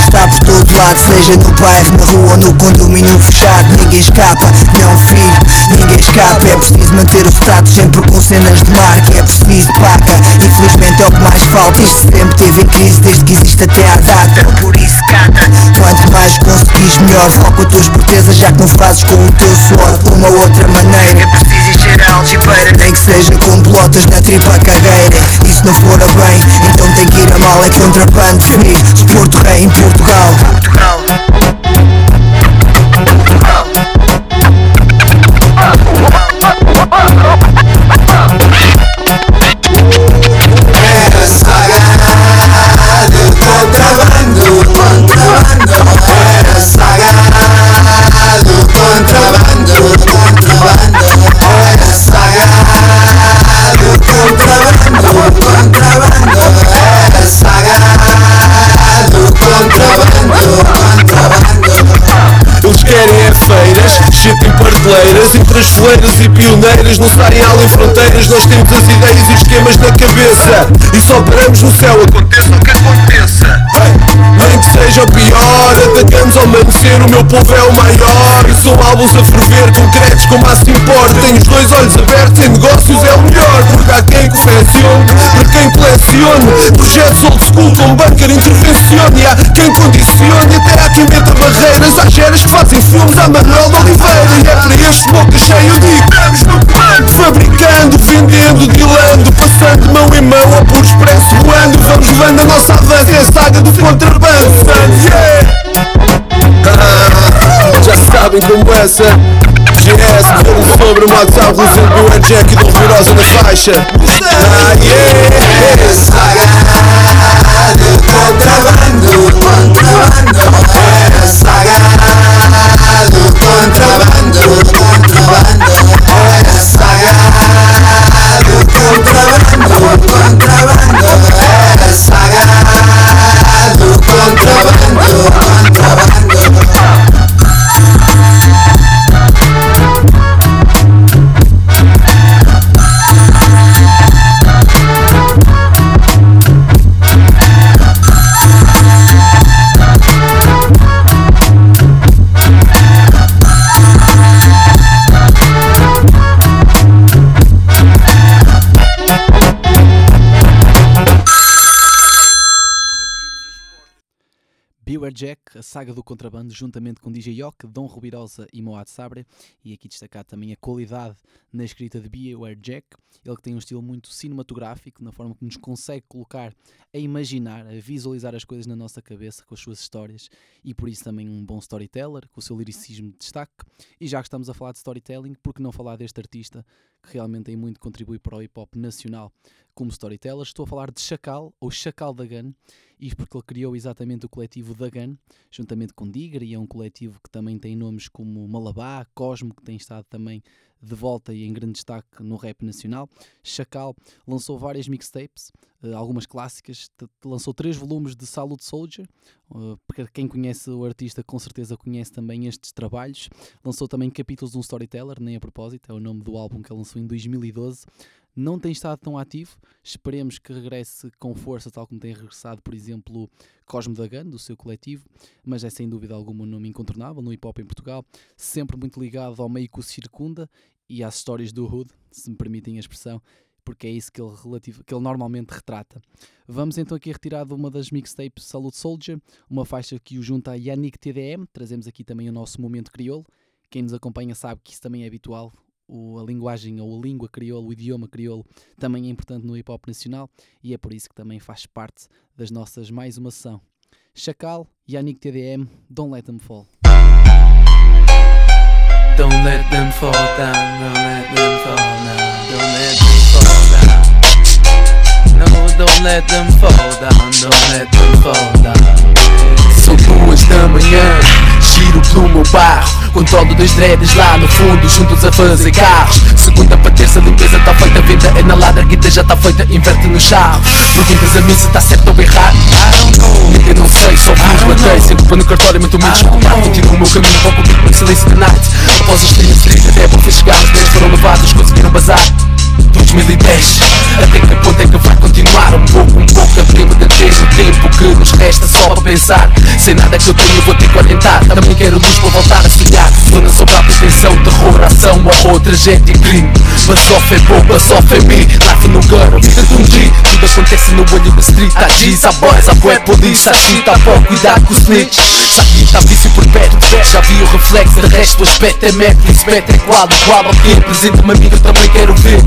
está por todo lado Seja no bairro, na rua no condomínio fechado. Ninguém escapa, não filho, ninguém escapa. É preciso manter o estado sempre com cenas de marca. É preciso paga, infelizmente é o que mais falta. Isto sempre teve em crise desde que existe até à data. Por isso cata, quanto mais conseguires melhor. Foca a tua esperteza já que não fazes com o teu suor Uma outra maneira, é preciso encher a algibeira Nem que seja com pelotas na tripla carreira E se não for a bem, então tem que ir a mal. É contrabando, filho, de Porto Rei em Portugal. Portugal as foleiras e pioneiras Não saem além fronteiras. Nós temos as ideias e esquemas na cabeça E só paramos no céu, aconteça o que aconteça seja pior. Atacamos ao amanhecer, o meu povo é o maior. E são álbuns a ferver, concretos como a se importa Tenho os dois olhos abertos, em negócios é o melhor. Porque há quem confeccione, para quem colecione Projetos old school com bunker intervencione E há quem condicione, até há quem meta barreiras. Há geras que fazem filmes à Manuel de Oliveira. E é para este boca cheio de estamos no plano Fabricando, vendendo, dilando Passando mão em mão ou por expresso voando Vamos levando a nossa avança, é a saga do contrabando sabem como essa GS, bolo sobre o WhatsApp Recebeu a Jack do Rosa na faixa Ah, yeah! É sagrado, contrabando, contrabando É sagrado, contrabando, contrabando a saga do contrabando, juntamente com DJ Yok, Dom Rubirosa e Moad Sabre. E aqui destacar também a qualidade na escrita de Beware Jack. Ele que tem um estilo muito cinematográfico, na forma que nos consegue colocar a imaginar, a visualizar as coisas na nossa cabeça com as suas histórias. E por isso também um bom storyteller, com o seu liricismo de destaque. E já que estamos a falar de storytelling, por que não falar deste artista que realmente tem muito contribui para o hip hop nacional como storyteller? Estou a falar de Chacal, ou Chacal da Gun. Isto porque ele criou exatamente o coletivo da Gun, juntamente com Digger, e é um coletivo que também tem nomes como Malabá, Cosmo, que tem estado também de volta e em grande destaque no rap nacional. Chacal lançou várias mixtapes, eh, algumas clássicas, lançou três volumes de Salute Soldier. eh, Para quem conhece o artista, com certeza conhece também estes trabalhos. Lançou também capítulos de um storyteller, nem a propósito, é o nome do álbum que ele lançou em 2012. Não tem estado tão ativo, esperemos que regresse com força, tal como tem regressado, por exemplo, Cosmo da Gun, do seu coletivo, mas é sem dúvida alguma um nome incontornável no hip hop em Portugal, sempre muito ligado ao meio que o circunda e às histórias do Hood, se me permitem a expressão, porque é isso que ele, relativo, que ele normalmente retrata. Vamos então aqui retirar de uma das mixtapes Salute Soldier, uma faixa que o junta a Yannick TDM, trazemos aqui também o nosso momento crioulo, quem nos acompanha sabe que isso também é habitual, o- a linguagem ou a língua crioulo, o idioma crioulo, também é importante no hip hop nacional e é por isso que também faz parte das nossas mais uma sessão. Chacal, Yannick TDM, Don't Let Them Fall. Don't let them fall down, don't let them fall down, don't let them fall down. No, don't let them fall down, don't let them fall down. São duas da manhã, giro pelo meu bairro Controlo dois dreads lá no fundo, juntos a fazer carros. Segunda para terça, limpeza tá feita Venda é na ladra, guita já tá feita Inverte no charro Perguntas a mim se tá certo ou errado. Nigga não sei, só fiz matei Sem culpa no cartório, muito menos culpado Continuo o meu caminho para o público no silêncio da night. Após os 30 30 até vou fez chegar Os 10 foram levados, conseguiram bazar 2010 Até que ponto é que vai continuar? Um pouco, um pouco Abrimos de ter o tempo que nos resta só para pensar. Sem nada que eu tenho vou ter que orientar. Também quero luz para voltar a sonhar. Zona sobre a pretensão, terror, ação, horror, tragédia e crime. Basoff é bom, basoff é me Life no gutter, vida de um G Tudo acontece no olho da street Há G's, há boys, há bué polícia Há shit, há pó, cuidado com o snitch. Sabe tá vício por perto Já vi o reflexo, de resto o aspecto é método Aspecto é igual, igual ao que Apresenta-me amigo, também quero ver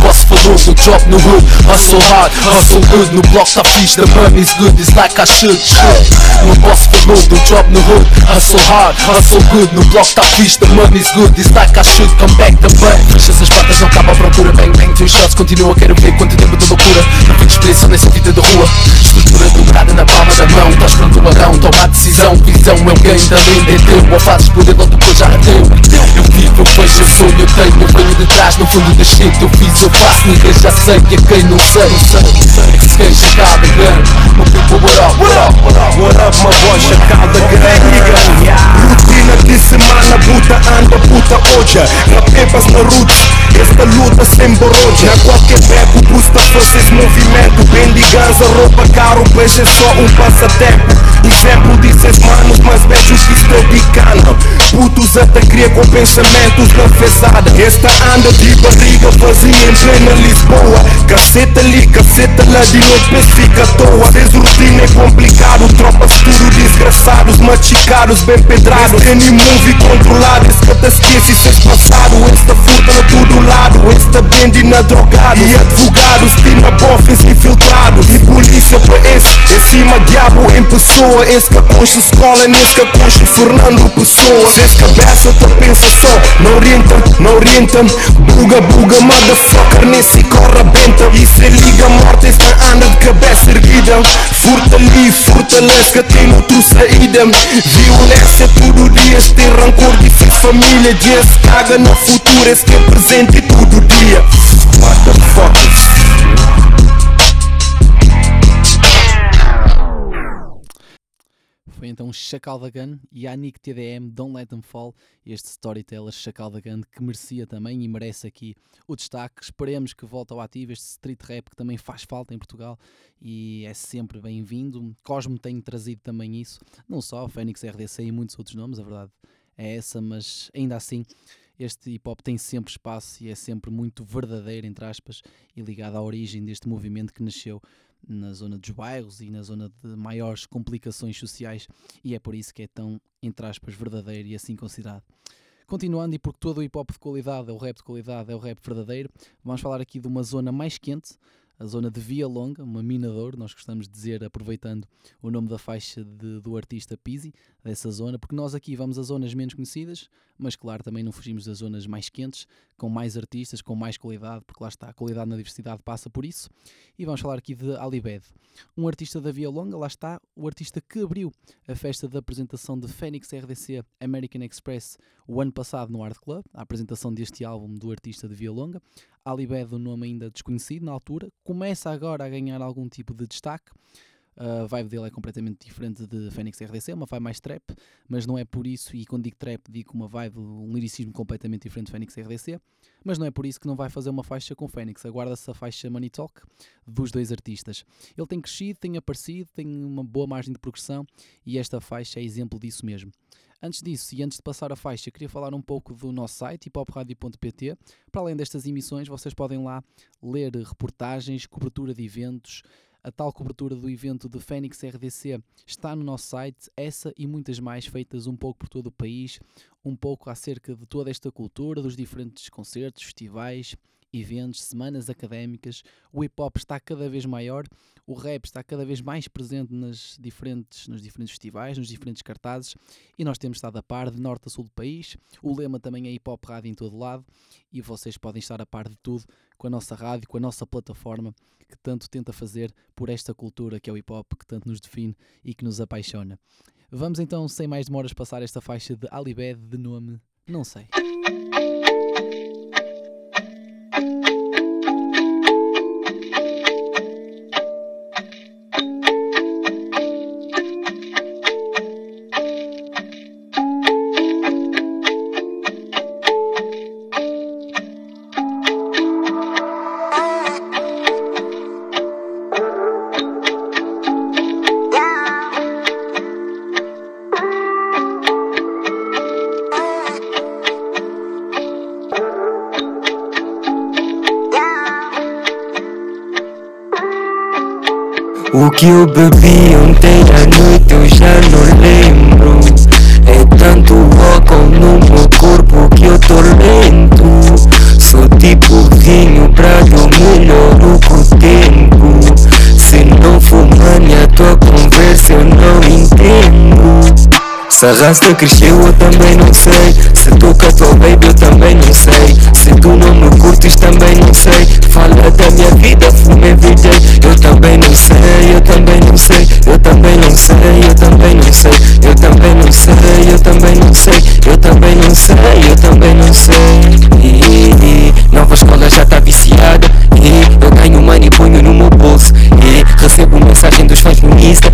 Boss falou do drop no hood Hustle hard, hustle good No block tá fixe, the money's good It's like I should, should. Boss falou do drop no hood Hustle hard, hustle good No block tá fixe, the money's good It's like I should. Come back the bank Fecha essas portas, não acaba a procura. Bang, bang, two shots, continua, quero ver quanto tempo de loucura. Não fico expressão nessa vida de rua. Estrutura dobrada na palma da mão Estás pronto, ladrão, toma a decisão. Visão é o game da linda, é teu. Ou fazes por ele depois já é teu. Eu vivo, eu vejo, eu sonho, eu tenho Eu venho de trás, no fundo da shit Eu fiz, eu faço, ninguém já sei E a quem não sei, se quem chegar da grande Meu people, what up, what up, what up What up, my boy, chacal da grande Rotina de semana, puta anda, puta hoje Rapepas na roots, esta luta sem boroja Na qualquer beco, custa força esse movimento Bendigança, roupa caro, pois é só um passatempo. Exemplo desses manos, mas vejo que estou bicana Putos até cria com pensamentos na fezada. Esta anda de barriga vazia em plena Lisboa Caceta ali, caceta lá de noite, mas fica à toa. Fez rotina é complicado, tropas tudo desgraçados Machicados, bem pedrados. Any movie controlado, te esquece Cês passado, esta furta na todo lado Esta bende na drogado. E advogados, tina bofes infiltrados. E polícia para esse, é cima diabo em pessoa. Esse que concha escola, nesse que concha Fernando Pessoa Esse cabeça te pensa só, não orienta, não orienta Buga, buga, motherfucker, nesse corre benta E se liga morte, esse que anda de cabeça erguida. Ali, fortalece que tem outra saída Violência todo dia, se tem rancor de família. Dia se caga no futuro, esse que é presente todo dia. Motherfuckers Foi então Chacal da Gun, Yannick TDM, Don't Let Them Fall, este storyteller Chacal da Gun que merecia também e merece aqui o destaque. Esperemos que volte ao ativo este street rap que também faz falta em Portugal e é sempre bem-vindo. Cosmo tem trazido também isso, não só Fênix RDC e muitos outros nomes, a verdade é essa, mas ainda assim este hip hop tem sempre espaço e é sempre muito verdadeiro, entre aspas, e ligado à origem deste movimento que nasceu na zona dos bairros e na zona de maiores complicações sociais, e é por isso que é tão, entre aspas, verdadeiro e assim considerado. Continuando, e porque todo o hip hop de qualidade é o rap de qualidade, é o rap verdadeiro, vamos falar aqui de uma zona mais quente, a zona de Via Longa, uma mina de ouro, nós gostamos de dizer, aproveitando o nome da faixa de- do artista Pizzi, dessa zona, porque nós aqui vamos a zonas menos conhecidas, mas claro, também não fugimos das zonas mais quentes, com mais artistas, com mais qualidade, porque lá está, a qualidade na diversidade passa por isso. E vamos falar aqui de Alibed, um artista da Via Longa, lá está, o artista que abriu a festa de apresentação de Fênix RDC American Express o ano passado no Art Club, a apresentação deste álbum do artista de Via Longa. Alibed, um nome ainda desconhecido na altura, começa agora a ganhar algum tipo de destaque. A vibe dele é completamente diferente de Fênix RDC, uma vibe mais trap, mas não é por isso, e quando digo trap, digo uma vibe, um liricismo completamente diferente de Fênix RDC, mas não é por isso que não vai fazer uma faixa com Fênix. Aguarda-se a faixa Money Talk dos dois artistas. Ele tem crescido, tem aparecido, tem uma boa margem de progressão e esta faixa é exemplo disso mesmo. Antes disso, e antes de passar a faixa, queria falar um pouco do nosso site, hipopradio.pt. Para além destas emissões, vocês podem lá ler reportagens, cobertura de eventos. A tal cobertura do evento de Fênix RDC está no nosso site, essa e muitas mais feitas um pouco por todo o país, um pouco acerca de toda esta cultura, dos diferentes concertos, festivais, eventos, semanas académicas. O hip hop está cada vez maior, o rap está cada vez mais presente nas diferentes, nos diferentes festivais, nos diferentes cartazes e nós temos estado a par de norte a sul do país. O lema também é hip hop rádio em todo lado e vocês podem estar a par de tudo com a nossa rádio, com a nossa plataforma que tanto tenta fazer por esta cultura que é o hip hop, que tanto nos define e que nos apaixona. Vamos então, sem mais demoras, passar esta faixa de Alibed de nome Não sei. Que eu bebi ontem à noite eu já não lembro. É tanto álcool no meu corpo que eu tô lento. Sou tipo vinho pra eu melhoro com o se a raça cresceu eu também não sei Se tu tua baby eu também não sei Se tu não me curtes também não sei Fala da minha vida, fume everyday Eu também não sei, eu também não sei Eu também não sei, eu também não sei Eu também não sei, eu também não sei Eu também não sei, eu também não sei e, e, Nova escola já tá viciada e, Eu ganho money e ponho no meu bolso e, Recebo mensagem dos fãs no Insta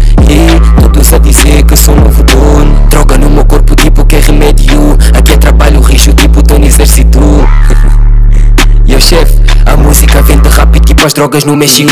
tipo as drogas no México.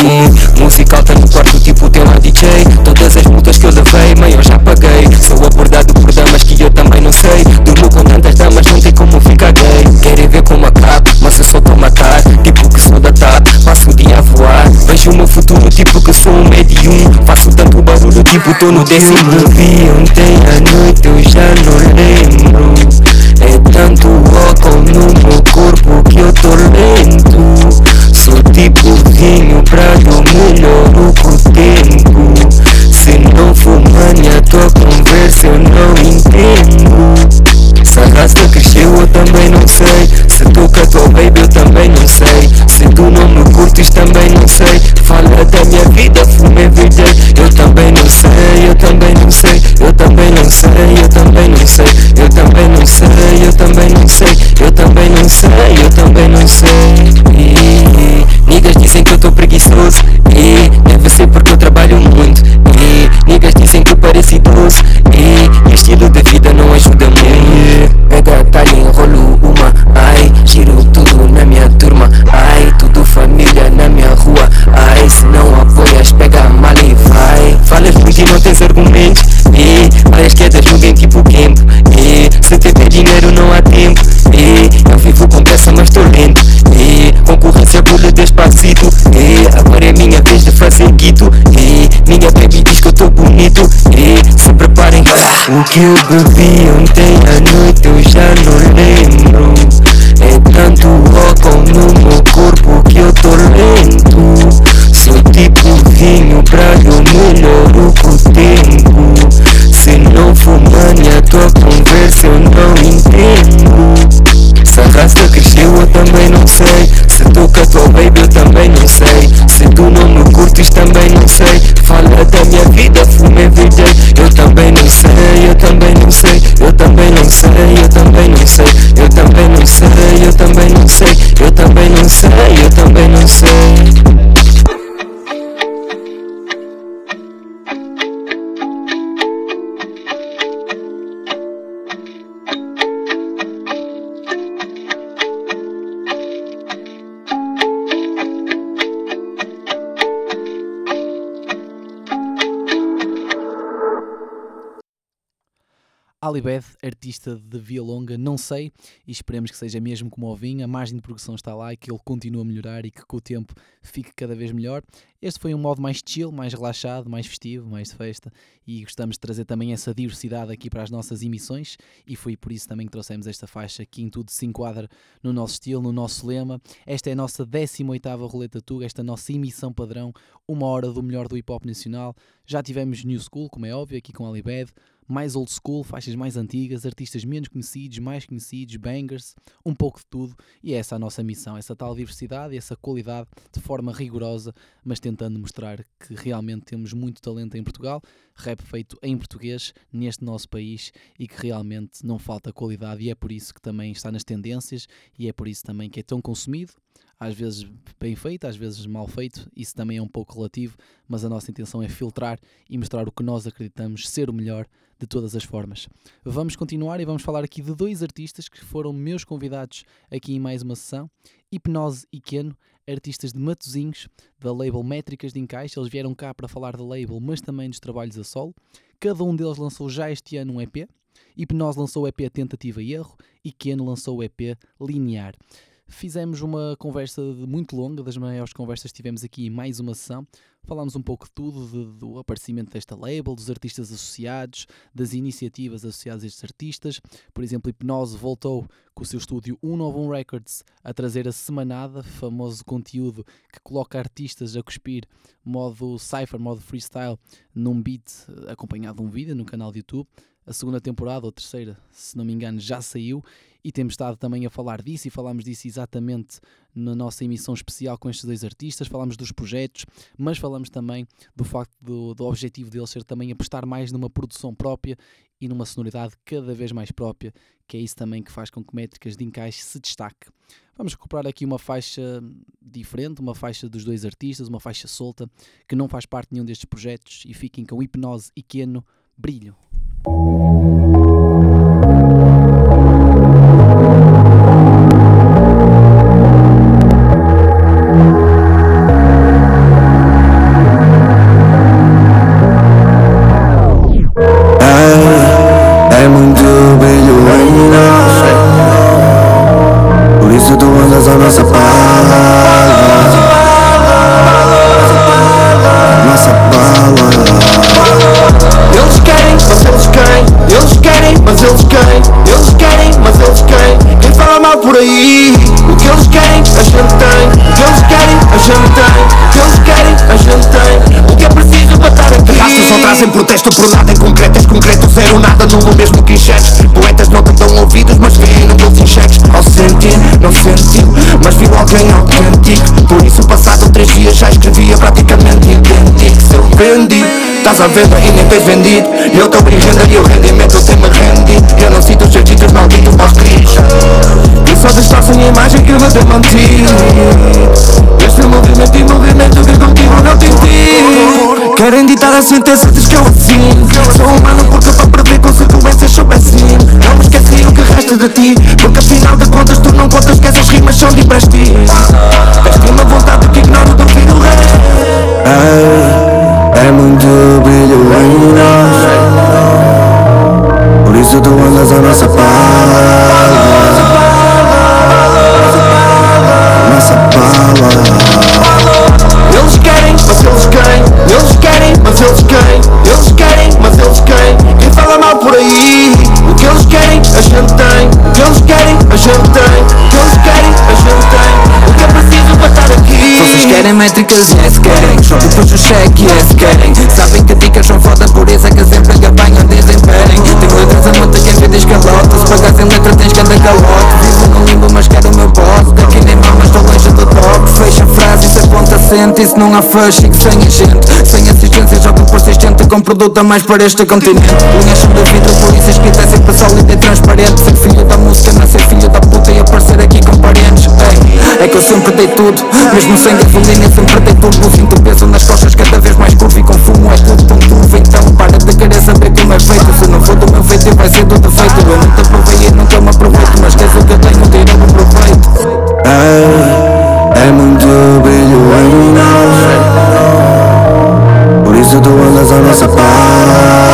Música alta no quarto tipo tem lá DJ Todas as multas que eu levei, eu já paguei. Sou abordado por damas que eu também não sei. Durmo com tantas damas, não tem como ficar gay. Querem ver como acabo, mas eu só tô matar. Tipo que sou da TAP, passo o dia a voar. Vejo o meu futuro tipo que sou um médium. Faço tanto barulho tipo tô no décimo. Bebi ontem à noite eu já não lembro. É tanto também não sei Se tu a tua baby eu também não sei Se tu não me curtes também não sei Fala da minha vida, fume everyday Eu também não sei, eu também não sei Eu também não sei, eu também não sei Eu também não sei, eu também não sei Eu também não sei, eu também não sei e, Niggas dizem que eu tô preguiçoso minha vez de fazer guito e, Minha baby diz que eu tô bonito. E, Se preparem O que eu bebi ontem à noite eu já não lembro. É tanto álcool no meu corpo que eu tô lento. Tipo vinho Pra eu melhoro com o tempo Alibed, artista de Via Longa, não sei, e esperemos que seja mesmo como o vinho, a margem de progressão está lá e que ele continue a melhorar e que com o tempo fique cada vez melhor. Este foi um modo mais chill, mais relaxado, mais festivo, mais de festa e gostamos de trazer também essa diversidade aqui para as nossas emissões e foi por isso também que trouxemos esta faixa que em tudo se enquadra no nosso estilo, no nosso lema. Esta é a nossa 18ª Roleta Tuga, esta nossa emissão padrão, uma hora do melhor do hip hop nacional. Já tivemos New School, como é óbvio, aqui com Alibed, mais old school, faixas mais antigas, artistas menos conhecidos, mais conhecidos, bangers, um pouco de tudo, e é essa a nossa missão, essa tal diversidade essa qualidade de forma rigorosa, mas tentando mostrar que realmente temos muito talento em Portugal, rap feito em português neste nosso país e que realmente não falta qualidade. E é por isso que também está nas tendências e é por isso também que é tão consumido às vezes bem feito, às vezes mal feito, isso também é um pouco relativo, mas a nossa intenção é filtrar e mostrar o que nós acreditamos ser o melhor de todas as formas. Vamos continuar e vamos falar aqui de dois artistas que foram meus convidados aqui em mais uma sessão, Hipnose e Keno, artistas de Matozinhos, da label Métricas de Encaixe, eles vieram cá para falar da label, mas também dos trabalhos a solo, cada um deles lançou já este ano um EP, Hipnose lançou o EP Tentativa e Erro e Keno lançou o EP Linear. Fizemos uma conversa muito longa, das maiores conversas que tivemos aqui em mais uma sessão. Falámos um pouco de tudo, de, do aparecimento desta label, dos artistas associados, das iniciativas associadas a estes artistas. Por exemplo, Hipnose voltou com o seu estúdio 191 Records a trazer a Semanada, famoso conteúdo que coloca artistas a cuspir modo cypher, modo freestyle, num beat acompanhado de um vídeo no canal de YouTube. A segunda temporada, ou terceira, se não me engano, já saiu e temos estado também a falar disso e falámos disso exatamente na nossa emissão especial com estes dois artistas. Falámos dos projetos, mas falamos também do facto do, do objetivo deles ser também apostar mais numa produção própria e numa sonoridade cada vez mais própria, que é isso também que faz com que métricas de encaixe se destaque. Vamos recuperar aqui uma faixa diferente, uma faixa dos dois artistas, uma faixa solta, que não faz parte nenhum destes projetos e fiquem com Hipnose e Keno Brilho. É alguém autêntico. Por isso passado três dias já escrevia praticamente idêntico Se eu vendi, estás à venda e nem tens vendido. Eu estou em renda e o rendimento tem-me rendido Eu não sinto os jeitos malditos aos gritos E só distorcem a imagem que eu tenho mantido Este movimento e movimento que contigo não tem tido Querem ditar a sentença, diz que eu assino Sou humano porque para prever consequências sou péssimo Não me esqueci o que resta de ti. Porque afinal de contas tu não contas que essas rimas são de empréstimos Tens uma vontade que ignoro do fim do resto É, é muito brilho em nós. Por isso tu andas a nossa bala bala Eles querem, mas eles quem? Eles querem, mas eles quem? Eles querem, mas eles quem? Quem fala mal por aí? O que eles querem, a gente tem O que eles querem, a gente tem eles querem, a gente tem O que é preciso para estar aqui? Vocês querem métricas, yes, querem. Que é querem Sabem que dicas são foda, por isso é que sempre apanham desempenho Tenho letras a monte, quem vê diz calota Se pagares em letra tens ganda calote. Vivo no limbo, mas quero o meu boss Daqui nem mamas, estou longe do top. Fecha frase, isso aponta sente Isso não há fashion sem agente. Sem assistência, jogo persistente Com produto a mais para este continente. Linhas sobre vidro, por isso escrita é sempre sólida e transparente. Ser filho da música, não é ser filho da puta E aparecer aqui com parentes. Ei, É que eu sempre dei tudo Mesmo sem gasolina, sempre dei tudo Sinto peso nas costas, cada vez mais curvo E com fumo é tudo tão turvo Então para de querer saber como é feito Se não for do meu feito, vai ser do defeito. Eu não te provei e nunca me aproveito Mas queres o que eu tenho, tira o proveito. Ei, é muito brilho em nós Por isso tu andas a nossa pala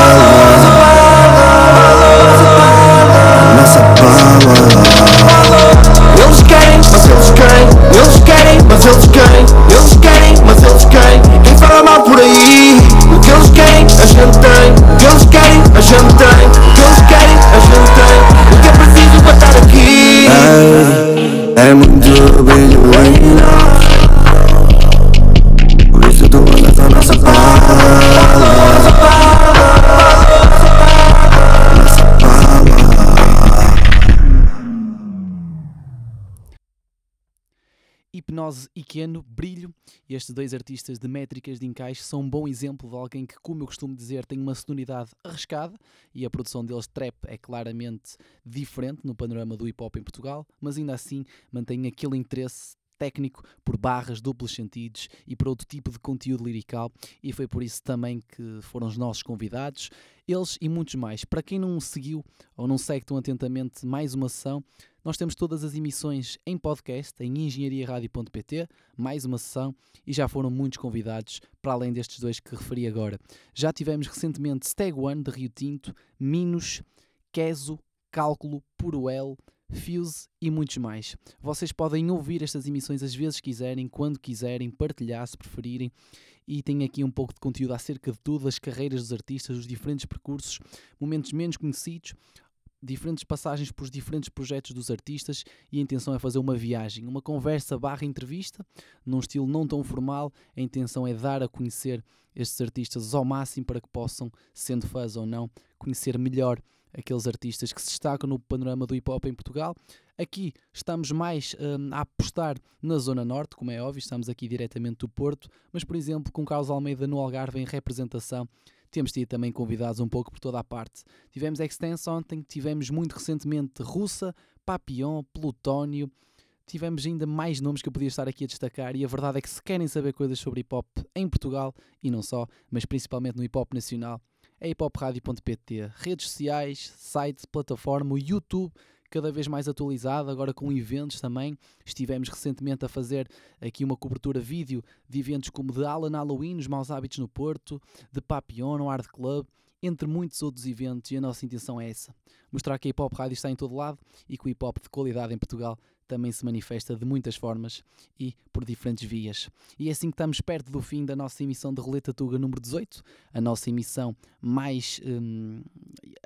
E Keno, Brilho, estes dois artistas de métricas de encaixe são um bom exemplo de alguém que, como eu costumo dizer, tem uma sonoridade arriscada. E a produção deles trap é claramente diferente no panorama do hip hop em Portugal, mas ainda assim mantém aquele interesse técnico por barras, duplos sentidos e por outro tipo de conteúdo lirical. E foi por isso também que foram os nossos convidados, eles e muitos mais. Para quem não seguiu ou não segue tão atentamente mais uma sessão, nós temos todas as emissões em podcast em engenhariaradio.pt, mais uma sessão e já foram muitos convidados para além destes dois que referi agora. Já tivemos recentemente Stag One de Rio Tinto, Minos, Queso, Cálculo, Puruel, Fuse e muitos mais. Vocês podem ouvir estas emissões às vezes quiserem, quando quiserem, partilhar se preferirem. E tem aqui um pouco de conteúdo acerca de tudo, as carreiras dos artistas, os diferentes percursos, momentos menos conhecidos, diferentes passagens por diferentes projetos dos artistas e a intenção é fazer uma viagem, uma conversa barra entrevista, num estilo não tão formal. A intenção é dar a conhecer estes artistas ao máximo para que possam, sendo fãs ou não, conhecer melhor aqueles artistas que se destacam no panorama do hip hop em Portugal. Aqui estamos mais hum, a apostar na Zona Norte, como é óbvio, estamos aqui diretamente do Porto, mas por exemplo, com Carlos Almeida no Algarve em representação, temos tido também convidados um pouco por toda a parte. Tivemos Extense ontem, tivemos muito recentemente Russa, Papillon, Plutónio, tivemos ainda mais nomes que eu podia estar aqui a destacar e a verdade é que se querem saber coisas sobre hip hop em Portugal, e não só, mas principalmente no hip hop nacional, é hiphopradio.pt, redes sociais, site, plataforma, o YouTube, cada vez mais atualizado, agora com eventos também. Estivemos recentemente a fazer aqui uma cobertura vídeo de eventos como de Alan Halloween, os Maus Hábitos no Porto, de Papillon, no Art Club, entre muitos outros eventos, e a nossa intenção é essa: mostrar que a hip hop rádio está em todo lado e que o hip hop de qualidade em Portugal também se manifesta de muitas formas e por diferentes vias. E é assim que estamos perto do fim da nossa emissão de Roleta Tuga número 18, a nossa emissão mais hum,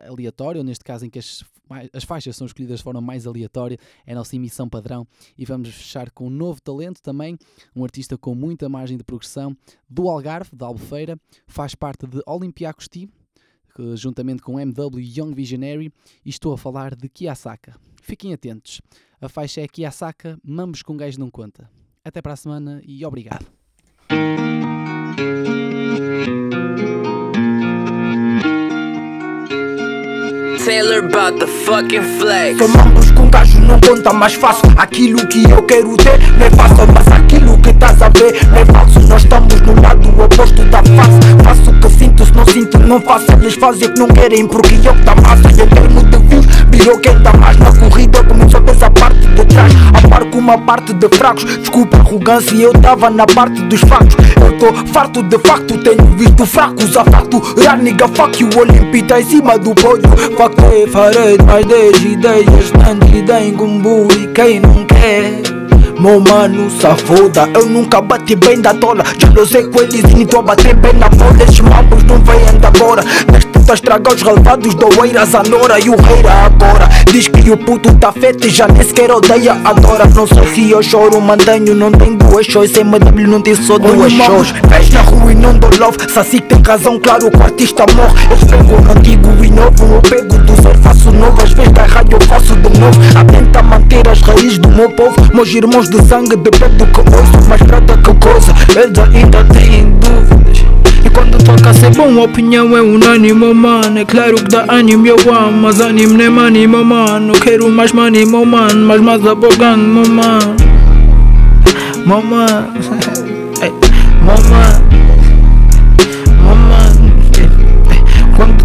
aleatória, ou neste caso em que as, as faixas são escolhidas de forma mais aleatória, é a nossa emissão padrão. E vamos fechar com um novo talento também, um artista com muita margem de progressão, do Algarve, da Albufeira, faz parte de Olympiacos Team, juntamente com MW Young Visionary, e estou a falar de Kiyasaka. Fiquem atentos. A faixa é Kiyasaka, Mambos com Gajo Não Conta. Até para a semana e obrigado. Taylor about the fucking flex. Tomamos com gajo não conta mais fácil Aquilo que eu quero ter não é fácil Mas que estás a ver. É falso Nós estamos no lado oposto da face. Faço o que sinto, se não sinto não faço. Eles fazem o que não querem porque eu que tá massa Eu termo de views, virou quem tá mais. Na corrida Começou a pensar a parte de trás. A par com uma parte de fracos. Desculpa a arrogância, eu tava na parte dos factos. Eu tô farto de facto, tenho visto fracos. A facturar Nigga fuck you, Olimpi tá em cima do pódio. Factei, farei mais 10 ideias Tanto ideia em gumbu e quem não quer meu mano, safoda Eu nunca bati bem da tola. Já não sei com eles e tô a bater bem na bola. Estes mambos não vêm de agora. Neste a estragar os relevados Doeiras, a Nora e o Reira agora. Diz que o puto tá feito e já nem sequer odeia Adora, não sei se eu choro Mantenho, não tem duas shows MW não tem só duas shows Vês na rua e não dou love. Saci tem razão, claro que o artista morre. Eu pego no antigo e novo. Eu pego do zero, faço novo. Às vezes da rádio eu faço de novo. A tentar manter as raízes do meu povo. Meus irmãos de sangue, do que ouço Mais prata que coisa, eles ainda têm dúvidas. E quando toca ser bom, a opinião é unânime, mano. É claro que dá ânimo, eu amo Mas ânimo nem money, meu mano. Quero mais money, meu mano Mas mais abogando, meu mano Meu mano